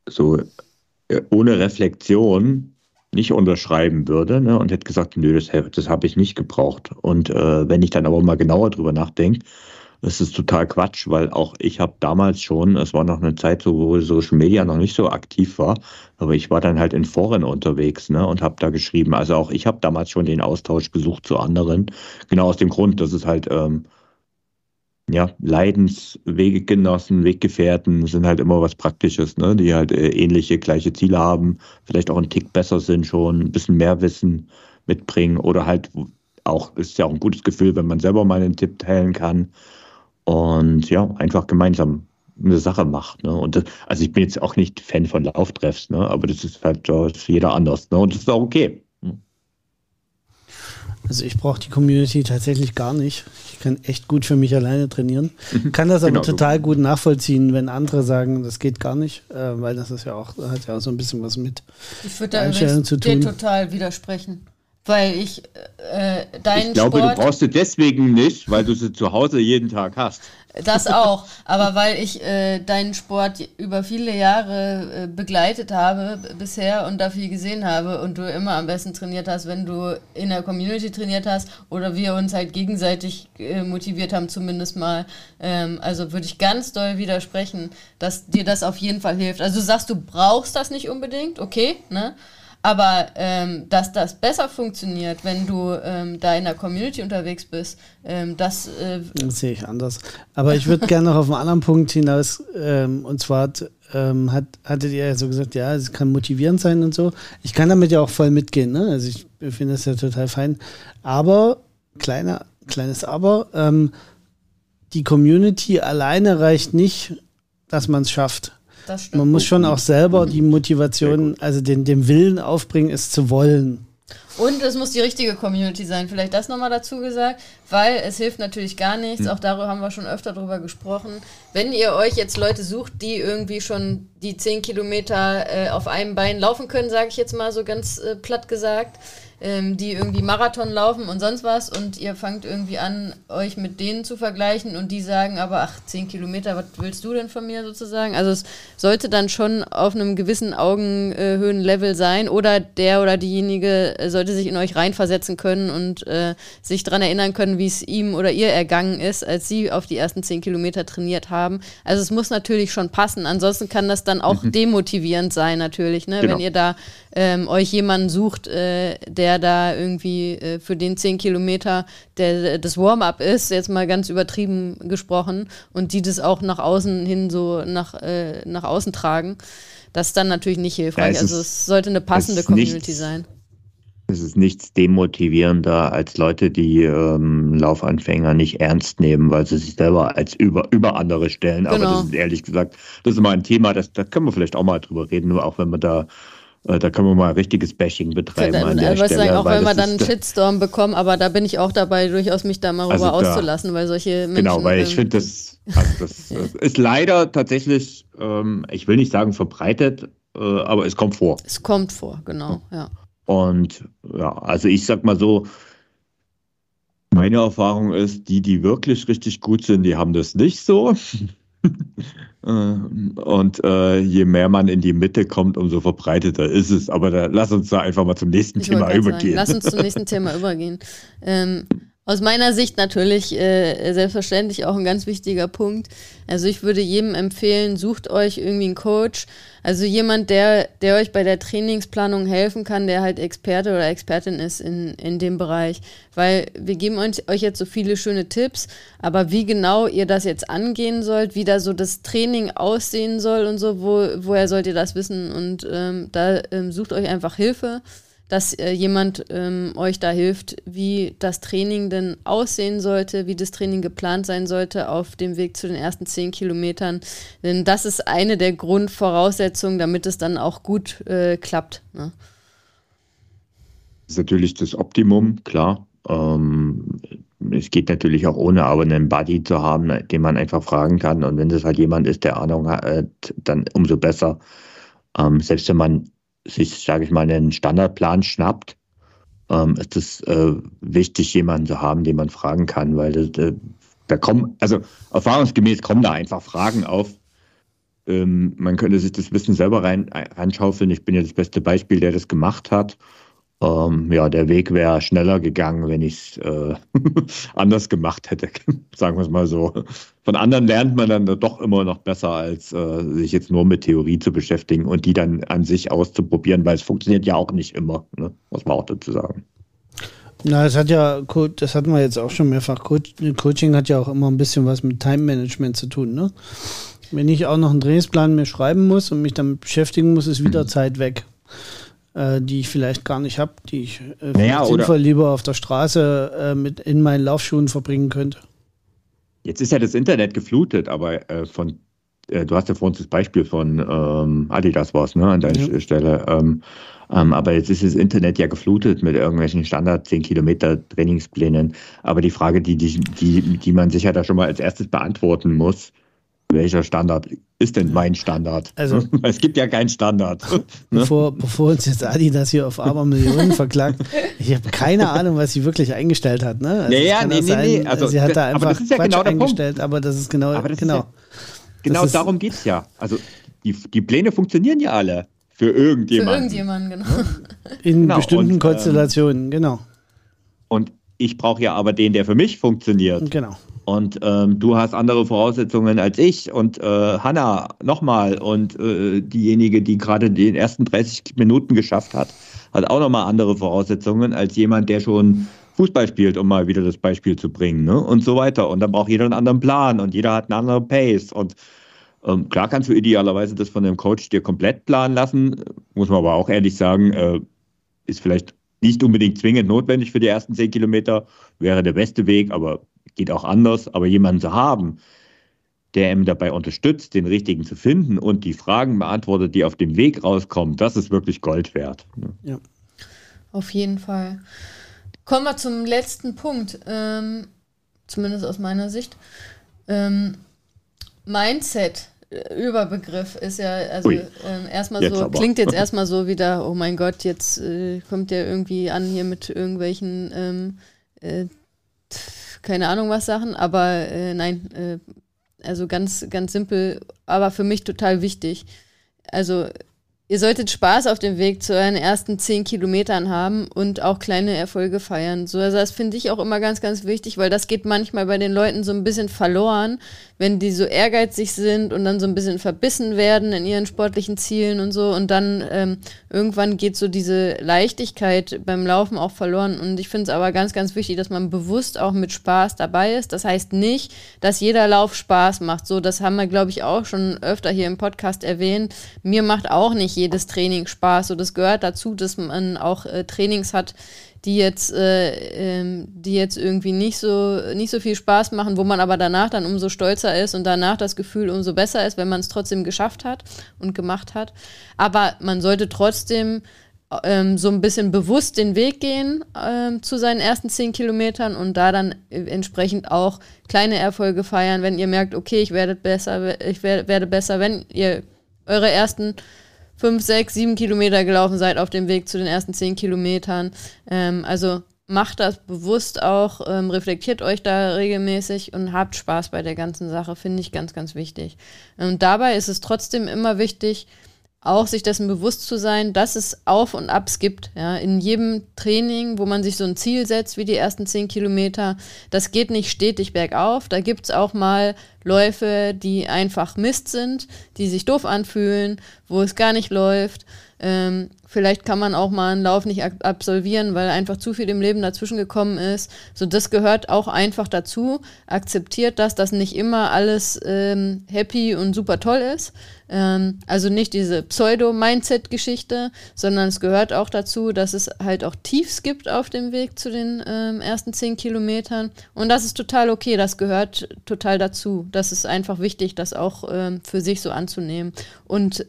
so ohne Reflexion nicht unterschreiben würde ne, und hätte gesagt, nö, das, das habe ich nicht gebraucht. Und äh, wenn ich dann aber mal genauer drüber nachdenke, das ist total Quatsch, weil auch ich habe damals schon, es war noch eine Zeit, wo Social Media noch nicht so aktiv war, aber ich war dann halt in Foren unterwegs ne, und habe da geschrieben. Also auch ich habe damals schon den Austausch gesucht zu anderen, genau aus dem Grund, dass es halt ähm, ja, Leidensweggenossen, Weggefährten sind halt immer was Praktisches, ne? die halt äh, ähnliche, gleiche Ziele haben, vielleicht auch einen Tick besser sind schon, ein bisschen mehr Wissen mitbringen oder halt auch, ist ja auch ein gutes Gefühl, wenn man selber mal einen Tipp teilen kann und ja, einfach gemeinsam eine Sache macht. Ne? Und das, also ich bin jetzt auch nicht Fan von Lauftreffs, ne? aber das ist halt das ist jeder anders ne? und das ist auch okay. Also ich brauche die Community tatsächlich gar nicht. Ich kann echt gut für mich alleine trainieren. Mhm. Kann das aber genau. total gut nachvollziehen, wenn andere sagen, das geht gar nicht, äh, weil das ist ja auch, hat ja auch so ein bisschen was mit ich würde da Einstellung zu tun. dir total widersprechen. Weil ich äh, deinen Ich glaube, Sport, du brauchst du deswegen nicht, weil du sie zu Hause jeden Tag hast. Das auch, aber weil ich äh, deinen Sport über viele Jahre äh, begleitet habe bisher und da viel gesehen habe und du immer am besten trainiert hast, wenn du in der Community trainiert hast oder wir uns halt gegenseitig äh, motiviert haben, zumindest mal. Ähm, also würde ich ganz doll widersprechen, dass dir das auf jeden Fall hilft. Also du sagst, du brauchst das nicht unbedingt, okay, ne? Aber ähm, dass das besser funktioniert, wenn du ähm, da in der Community unterwegs bist, ähm, das, äh, das sehe ich anders. Aber ich würde gerne noch auf einen anderen Punkt hinaus. Ähm, und zwar ähm, hat, hattet ihr ja so gesagt, ja, es kann motivierend sein und so. Ich kann damit ja auch voll mitgehen. Ne? Also ich finde das ja total fein. Aber, kleiner, kleines Aber, ähm, die Community alleine reicht nicht, dass man es schafft. Man muss schon auch selber die Motivation, also den, den Willen aufbringen, es zu wollen. Und es muss die richtige Community sein. Vielleicht das nochmal dazu gesagt, weil es hilft natürlich gar nichts. Auch darüber haben wir schon öfter drüber gesprochen. Wenn ihr euch jetzt Leute sucht, die irgendwie schon die 10 Kilometer äh, auf einem Bein laufen können, sage ich jetzt mal so ganz äh, platt gesagt, ähm, die irgendwie Marathon laufen und sonst was und ihr fangt irgendwie an, euch mit denen zu vergleichen und die sagen aber, ach, 10 Kilometer, was willst du denn von mir sozusagen? Also es sollte dann schon auf einem gewissen Augenhöhenlevel sein oder der oder diejenige sollte sich in euch reinversetzen können und äh, sich daran erinnern können, wie es ihm oder ihr ergangen ist, als sie auf die ersten 10 Kilometer trainiert haben. Also es muss natürlich schon passen, ansonsten kann das dann auch mhm. demotivierend sein natürlich, ne? Genau. wenn ihr da ähm, euch jemanden sucht, äh, der da irgendwie äh, für den 10 Kilometer der, das Warm-up ist, jetzt mal ganz übertrieben gesprochen, und die das auch nach außen hin so nach, äh, nach außen tragen. Das ist dann natürlich nicht hilfreich. Ja, also es sollte eine passende Community nichts, sein. Es ist nichts demotivierender als Leute, die ähm, Laufanfänger nicht ernst nehmen, weil sie sich selber als über, über andere stellen. Genau. Aber das ist ehrlich gesagt, das ist mal ein Thema, das, da können wir vielleicht auch mal drüber reden, nur auch wenn wir da äh, da können wir mal richtiges Bashing betreiben. Dann, an der Stelle, sagen, auch wenn wir dann einen Shitstorm bekommen, aber da bin ich auch dabei, durchaus mich da mal also rüber also auszulassen, weil solche Menschen. Genau, weil ich ähm, finde, das, also das ist leider tatsächlich, ähm, ich will nicht sagen verbreitet, äh, aber es kommt vor. Es kommt vor, genau, ja. Und ja, also ich sag mal so, meine Erfahrung ist, die, die wirklich richtig gut sind, die haben das nicht so. Äh, und äh, je mehr man in die Mitte kommt, umso verbreiteter ist es. Aber da, lass uns da einfach mal zum nächsten ich Thema übergehen. Sagen, lass uns zum nächsten Thema übergehen. Ähm, Aus meiner Sicht natürlich äh, selbstverständlich auch ein ganz wichtiger Punkt. Also ich würde jedem empfehlen, sucht euch irgendwie einen Coach. Also jemand, der, der euch bei der Trainingsplanung helfen kann, der halt Experte oder Expertin ist in, in dem Bereich. Weil wir geben euch, euch jetzt so viele schöne Tipps, aber wie genau ihr das jetzt angehen sollt, wie da so das Training aussehen soll und so, wo, woher sollt ihr das wissen? Und ähm, da ähm, sucht euch einfach Hilfe dass äh, jemand ähm, euch da hilft, wie das Training denn aussehen sollte, wie das Training geplant sein sollte auf dem Weg zu den ersten zehn Kilometern. Denn das ist eine der Grundvoraussetzungen, damit es dann auch gut äh, klappt. Ne? Das ist natürlich das Optimum, klar. Ähm, es geht natürlich auch ohne, aber einen Buddy zu haben, den man einfach fragen kann. Und wenn das halt jemand ist, der Ahnung hat, dann umso besser. Ähm, selbst wenn man sich, sage ich mal, einen Standardplan schnappt, ähm, ist es äh, wichtig, jemanden zu haben, den man fragen kann, weil äh, da kommen, also erfahrungsgemäß kommen da einfach Fragen auf. Ähm, man könnte sich das Wissen selber rein, reinschaufeln. Ich bin ja das beste Beispiel, der das gemacht hat. Ähm, ja, der Weg wäre schneller gegangen, wenn ich es äh, anders gemacht hätte, sagen wir es mal so. Von anderen lernt man dann doch immer noch besser, als äh, sich jetzt nur mit Theorie zu beschäftigen und die dann an sich auszuprobieren, weil es funktioniert ja auch nicht immer, ne? muss man auch dazu sagen. Na, das hat ja, das hatten wir jetzt auch schon mehrfach. Coaching hat ja auch immer ein bisschen was mit Time Management zu tun, ne? Wenn ich auch noch einen Trainingsplan mir schreiben muss und mich damit beschäftigen muss, ist wieder mhm. Zeit weg äh, die ich vielleicht gar nicht habe, die ich äh, naja, sinnvoll lieber auf der Straße äh, mit in meinen Laufschuhen verbringen könnte. Jetzt ist ja das Internet geflutet, aber äh, von äh, du hast ja vor uns das Beispiel von ähm, Adidas was, ne, an deiner ja. Stelle. Ähm, ähm, aber jetzt ist das Internet ja geflutet mit irgendwelchen Standard 10 Kilometer Trainingsplänen. Aber die Frage, die, die, die, die man sich ja da schon mal als erstes beantworten muss, welcher Standard ist denn mein Standard? Also, es gibt ja keinen Standard. Ne? Bevor, bevor uns jetzt Adi das hier auf Abermillionen verklagt, ich habe keine Ahnung, was sie wirklich eingestellt hat. Ne? Also naja, nee, nee, nee. Also, sie hat da einfach aber das ist ja Quatsch genau der eingestellt, Punkt. aber das ist genau. Das genau, ist ja, genau ist, darum geht es ja. Also die, die Pläne funktionieren ja alle. Für irgendjemanden. Für irgendjemanden, genau. In genau. bestimmten und, ähm, Konstellationen, genau. Und ich brauche ja aber den, der für mich funktioniert. Genau. Und ähm, du hast andere Voraussetzungen als ich und äh, Hanna nochmal und äh, diejenige, die gerade die ersten 30 Minuten geschafft hat, hat auch nochmal andere Voraussetzungen als jemand, der schon Fußball spielt, um mal wieder das Beispiel zu bringen, ne? Und so weiter. Und dann braucht jeder einen anderen Plan und jeder hat einen anderen Pace. Und ähm, klar kannst du idealerweise das von dem Coach dir komplett planen lassen, muss man aber auch ehrlich sagen, äh, ist vielleicht nicht unbedingt zwingend notwendig für die ersten zehn Kilometer, wäre der beste Weg, aber geht auch anders, aber jemanden zu haben, der ihm dabei unterstützt, den richtigen zu finden und die Fragen beantwortet, die auf dem Weg rauskommen, das ist wirklich Gold wert. Ja. Auf jeden Fall. Kommen wir zum letzten Punkt, ähm, zumindest aus meiner Sicht. Ähm, Mindset, äh, Überbegriff ist ja, also ähm, erstmal so, aber. klingt jetzt erstmal so wieder, oh mein Gott, jetzt äh, kommt der irgendwie an hier mit irgendwelchen ähm, äh, keine Ahnung was Sachen, aber äh, nein, äh, also ganz, ganz simpel, aber für mich total wichtig. Also Ihr solltet Spaß auf dem Weg zu euren ersten zehn Kilometern haben und auch kleine Erfolge feiern. So, also das finde ich auch immer ganz, ganz wichtig, weil das geht manchmal bei den Leuten so ein bisschen verloren, wenn die so ehrgeizig sind und dann so ein bisschen verbissen werden in ihren sportlichen Zielen und so. Und dann ähm, irgendwann geht so diese Leichtigkeit beim Laufen auch verloren. Und ich finde es aber ganz, ganz wichtig, dass man bewusst auch mit Spaß dabei ist. Das heißt nicht, dass jeder Lauf Spaß macht. So, das haben wir, glaube ich, auch schon öfter hier im Podcast erwähnt. Mir macht auch nicht jedes Training Spaß. So, das gehört dazu, dass man auch äh, Trainings hat, die jetzt, äh, ähm, die jetzt irgendwie nicht so, nicht so viel Spaß machen, wo man aber danach dann umso stolzer ist und danach das Gefühl umso besser ist, wenn man es trotzdem geschafft hat und gemacht hat. Aber man sollte trotzdem ähm, so ein bisschen bewusst den Weg gehen ähm, zu seinen ersten zehn Kilometern und da dann entsprechend auch kleine Erfolge feiern, wenn ihr merkt, okay, ich werde besser, ich werde, werde besser, wenn ihr eure ersten fünf, sechs, sieben Kilometer gelaufen seid auf dem Weg zu den ersten zehn Kilometern. Ähm, also macht das bewusst auch, ähm, reflektiert euch da regelmäßig und habt Spaß bei der ganzen Sache, finde ich ganz, ganz wichtig. Und dabei ist es trotzdem immer wichtig, auch sich dessen bewusst zu sein, dass es Auf und Abs gibt. Ja, in jedem Training, wo man sich so ein Ziel setzt, wie die ersten zehn Kilometer, das geht nicht stetig bergauf. Da gibt es auch mal Läufe, die einfach Mist sind, die sich doof anfühlen, wo es gar nicht läuft. Ähm, vielleicht kann man auch mal einen Lauf nicht absolvieren, weil einfach zu viel im Leben dazwischen gekommen ist. So, das gehört auch einfach dazu. Akzeptiert das, dass nicht immer alles ähm, happy und super toll ist. Ähm, also nicht diese Pseudo-Mindset-Geschichte, sondern es gehört auch dazu, dass es halt auch Tiefs gibt auf dem Weg zu den ähm, ersten zehn Kilometern. Und das ist total okay, das gehört total dazu. Das ist einfach wichtig, das auch ähm, für sich so anzunehmen. Und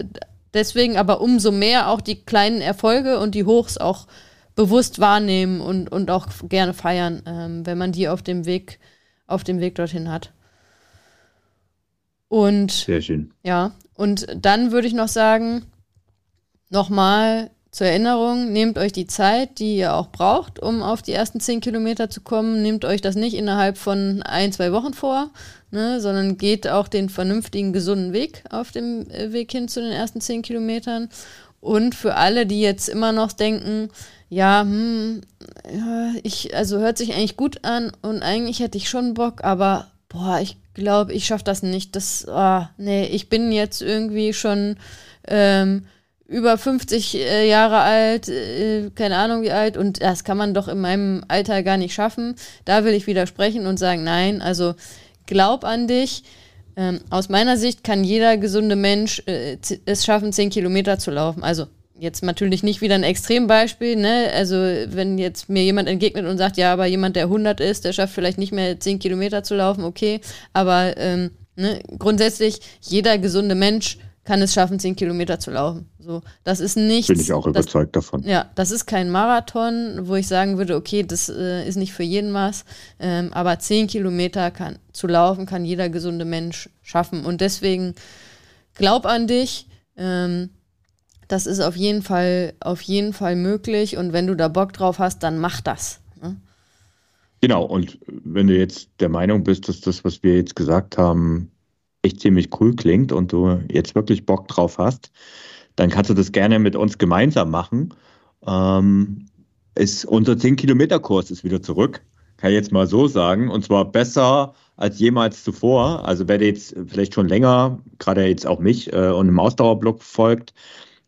Deswegen aber umso mehr auch die kleinen Erfolge und die Hochs auch bewusst wahrnehmen und, und auch gerne feiern, ähm, wenn man die auf dem Weg, auf dem Weg dorthin hat. Und sehr schön. Ja, und dann würde ich noch sagen, nochmal zur Erinnerung, nehmt euch die Zeit, die ihr auch braucht, um auf die ersten zehn Kilometer zu kommen. Nehmt euch das nicht innerhalb von ein, zwei Wochen vor, ne, sondern geht auch den vernünftigen, gesunden Weg auf dem äh, Weg hin zu den ersten zehn Kilometern. Und für alle, die jetzt immer noch denken, ja, hm, ich, also hört sich eigentlich gut an und eigentlich hätte ich schon Bock, aber boah, ich glaube, ich schaffe das nicht. Das, oh, nee, ich bin jetzt irgendwie schon ähm, über 50 äh, Jahre alt, äh, keine Ahnung wie alt, und das kann man doch in meinem Alter gar nicht schaffen. Da will ich widersprechen und sagen, nein, also glaub an dich. Ähm, aus meiner Sicht kann jeder gesunde Mensch äh, es schaffen, 10 Kilometer zu laufen. Also jetzt natürlich nicht wieder ein Extrembeispiel, ne? Also wenn jetzt mir jemand entgegnet und sagt, ja, aber jemand, der 100 ist, der schafft vielleicht nicht mehr 10 Kilometer zu laufen, okay. Aber ähm, ne? grundsätzlich, jeder gesunde Mensch kann es schaffen, 10 Kilometer zu laufen. So, das ist nicht. Bin ich auch überzeugt das, davon. Ja, das ist kein Marathon, wo ich sagen würde, okay, das äh, ist nicht für jeden was. Ähm, aber 10 Kilometer kann, zu laufen kann jeder gesunde Mensch schaffen. Und deswegen glaub an dich. Ähm, das ist auf jeden Fall, auf jeden Fall möglich. Und wenn du da Bock drauf hast, dann mach das. Ne? Genau, und wenn du jetzt der Meinung bist, dass das, was wir jetzt gesagt haben, echt ziemlich cool klingt und du jetzt wirklich Bock drauf hast, dann kannst du das gerne mit uns gemeinsam machen. Ähm, ist unser 10-Kilometer-Kurs ist wieder zurück, kann ich jetzt mal so sagen. Und zwar besser als jemals zuvor. Also wer jetzt vielleicht schon länger, gerade jetzt auch mich äh, und im Ausdauerblock folgt,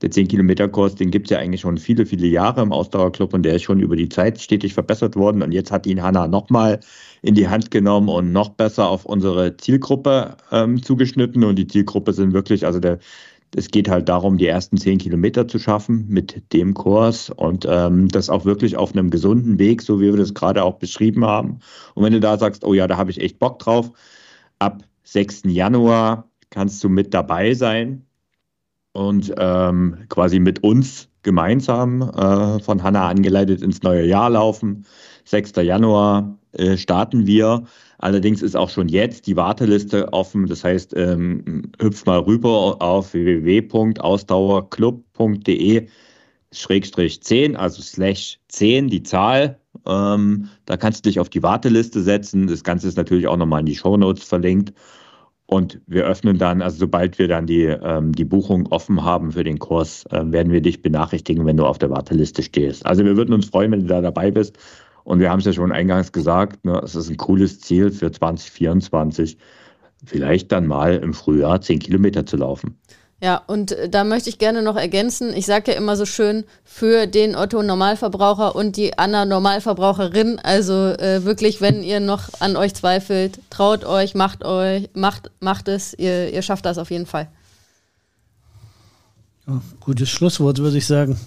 der 10-Kilometer-Kurs, den gibt es ja eigentlich schon viele, viele Jahre im Ausdauerclub und der ist schon über die Zeit stetig verbessert worden. Und jetzt hat ihn Hanna nochmal in die Hand genommen und noch besser auf unsere Zielgruppe ähm, zugeschnitten. Und die Zielgruppe sind wirklich, also der, es geht halt darum, die ersten 10 Kilometer zu schaffen mit dem Kurs und ähm, das auch wirklich auf einem gesunden Weg, so wie wir das gerade auch beschrieben haben. Und wenn du da sagst, oh ja, da habe ich echt Bock drauf, ab 6. Januar kannst du mit dabei sein und ähm, quasi mit uns gemeinsam äh, von Hanna angeleitet ins neue Jahr laufen. 6. Januar äh, starten wir. Allerdings ist auch schon jetzt die Warteliste offen. Das heißt, ähm, hüpf mal rüber auf www.ausdauerclub.de Schrägstrich 10, also slash 10, die Zahl. Ähm, da kannst du dich auf die Warteliste setzen. Das Ganze ist natürlich auch nochmal in die Shownotes verlinkt. Und wir öffnen dann, also sobald wir dann die, ähm, die Buchung offen haben für den Kurs, äh, werden wir dich benachrichtigen, wenn du auf der Warteliste stehst. Also wir würden uns freuen, wenn du da dabei bist. Und wir haben es ja schon eingangs gesagt, ne, es ist ein cooles Ziel für 2024, vielleicht dann mal im Frühjahr 10 Kilometer zu laufen. Ja, und äh, da möchte ich gerne noch ergänzen, ich sage ja immer so schön, für den Otto Normalverbraucher und die Anna Normalverbraucherin, also äh, wirklich, wenn ihr noch an euch zweifelt, traut euch, macht euch, macht, macht es, ihr, ihr schafft das auf jeden Fall. Ja, gutes Schlusswort, würde ich sagen.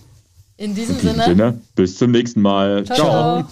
In diesem, In diesem Sinne, Sinne, bis zum nächsten Mal. ciao. ciao. ciao.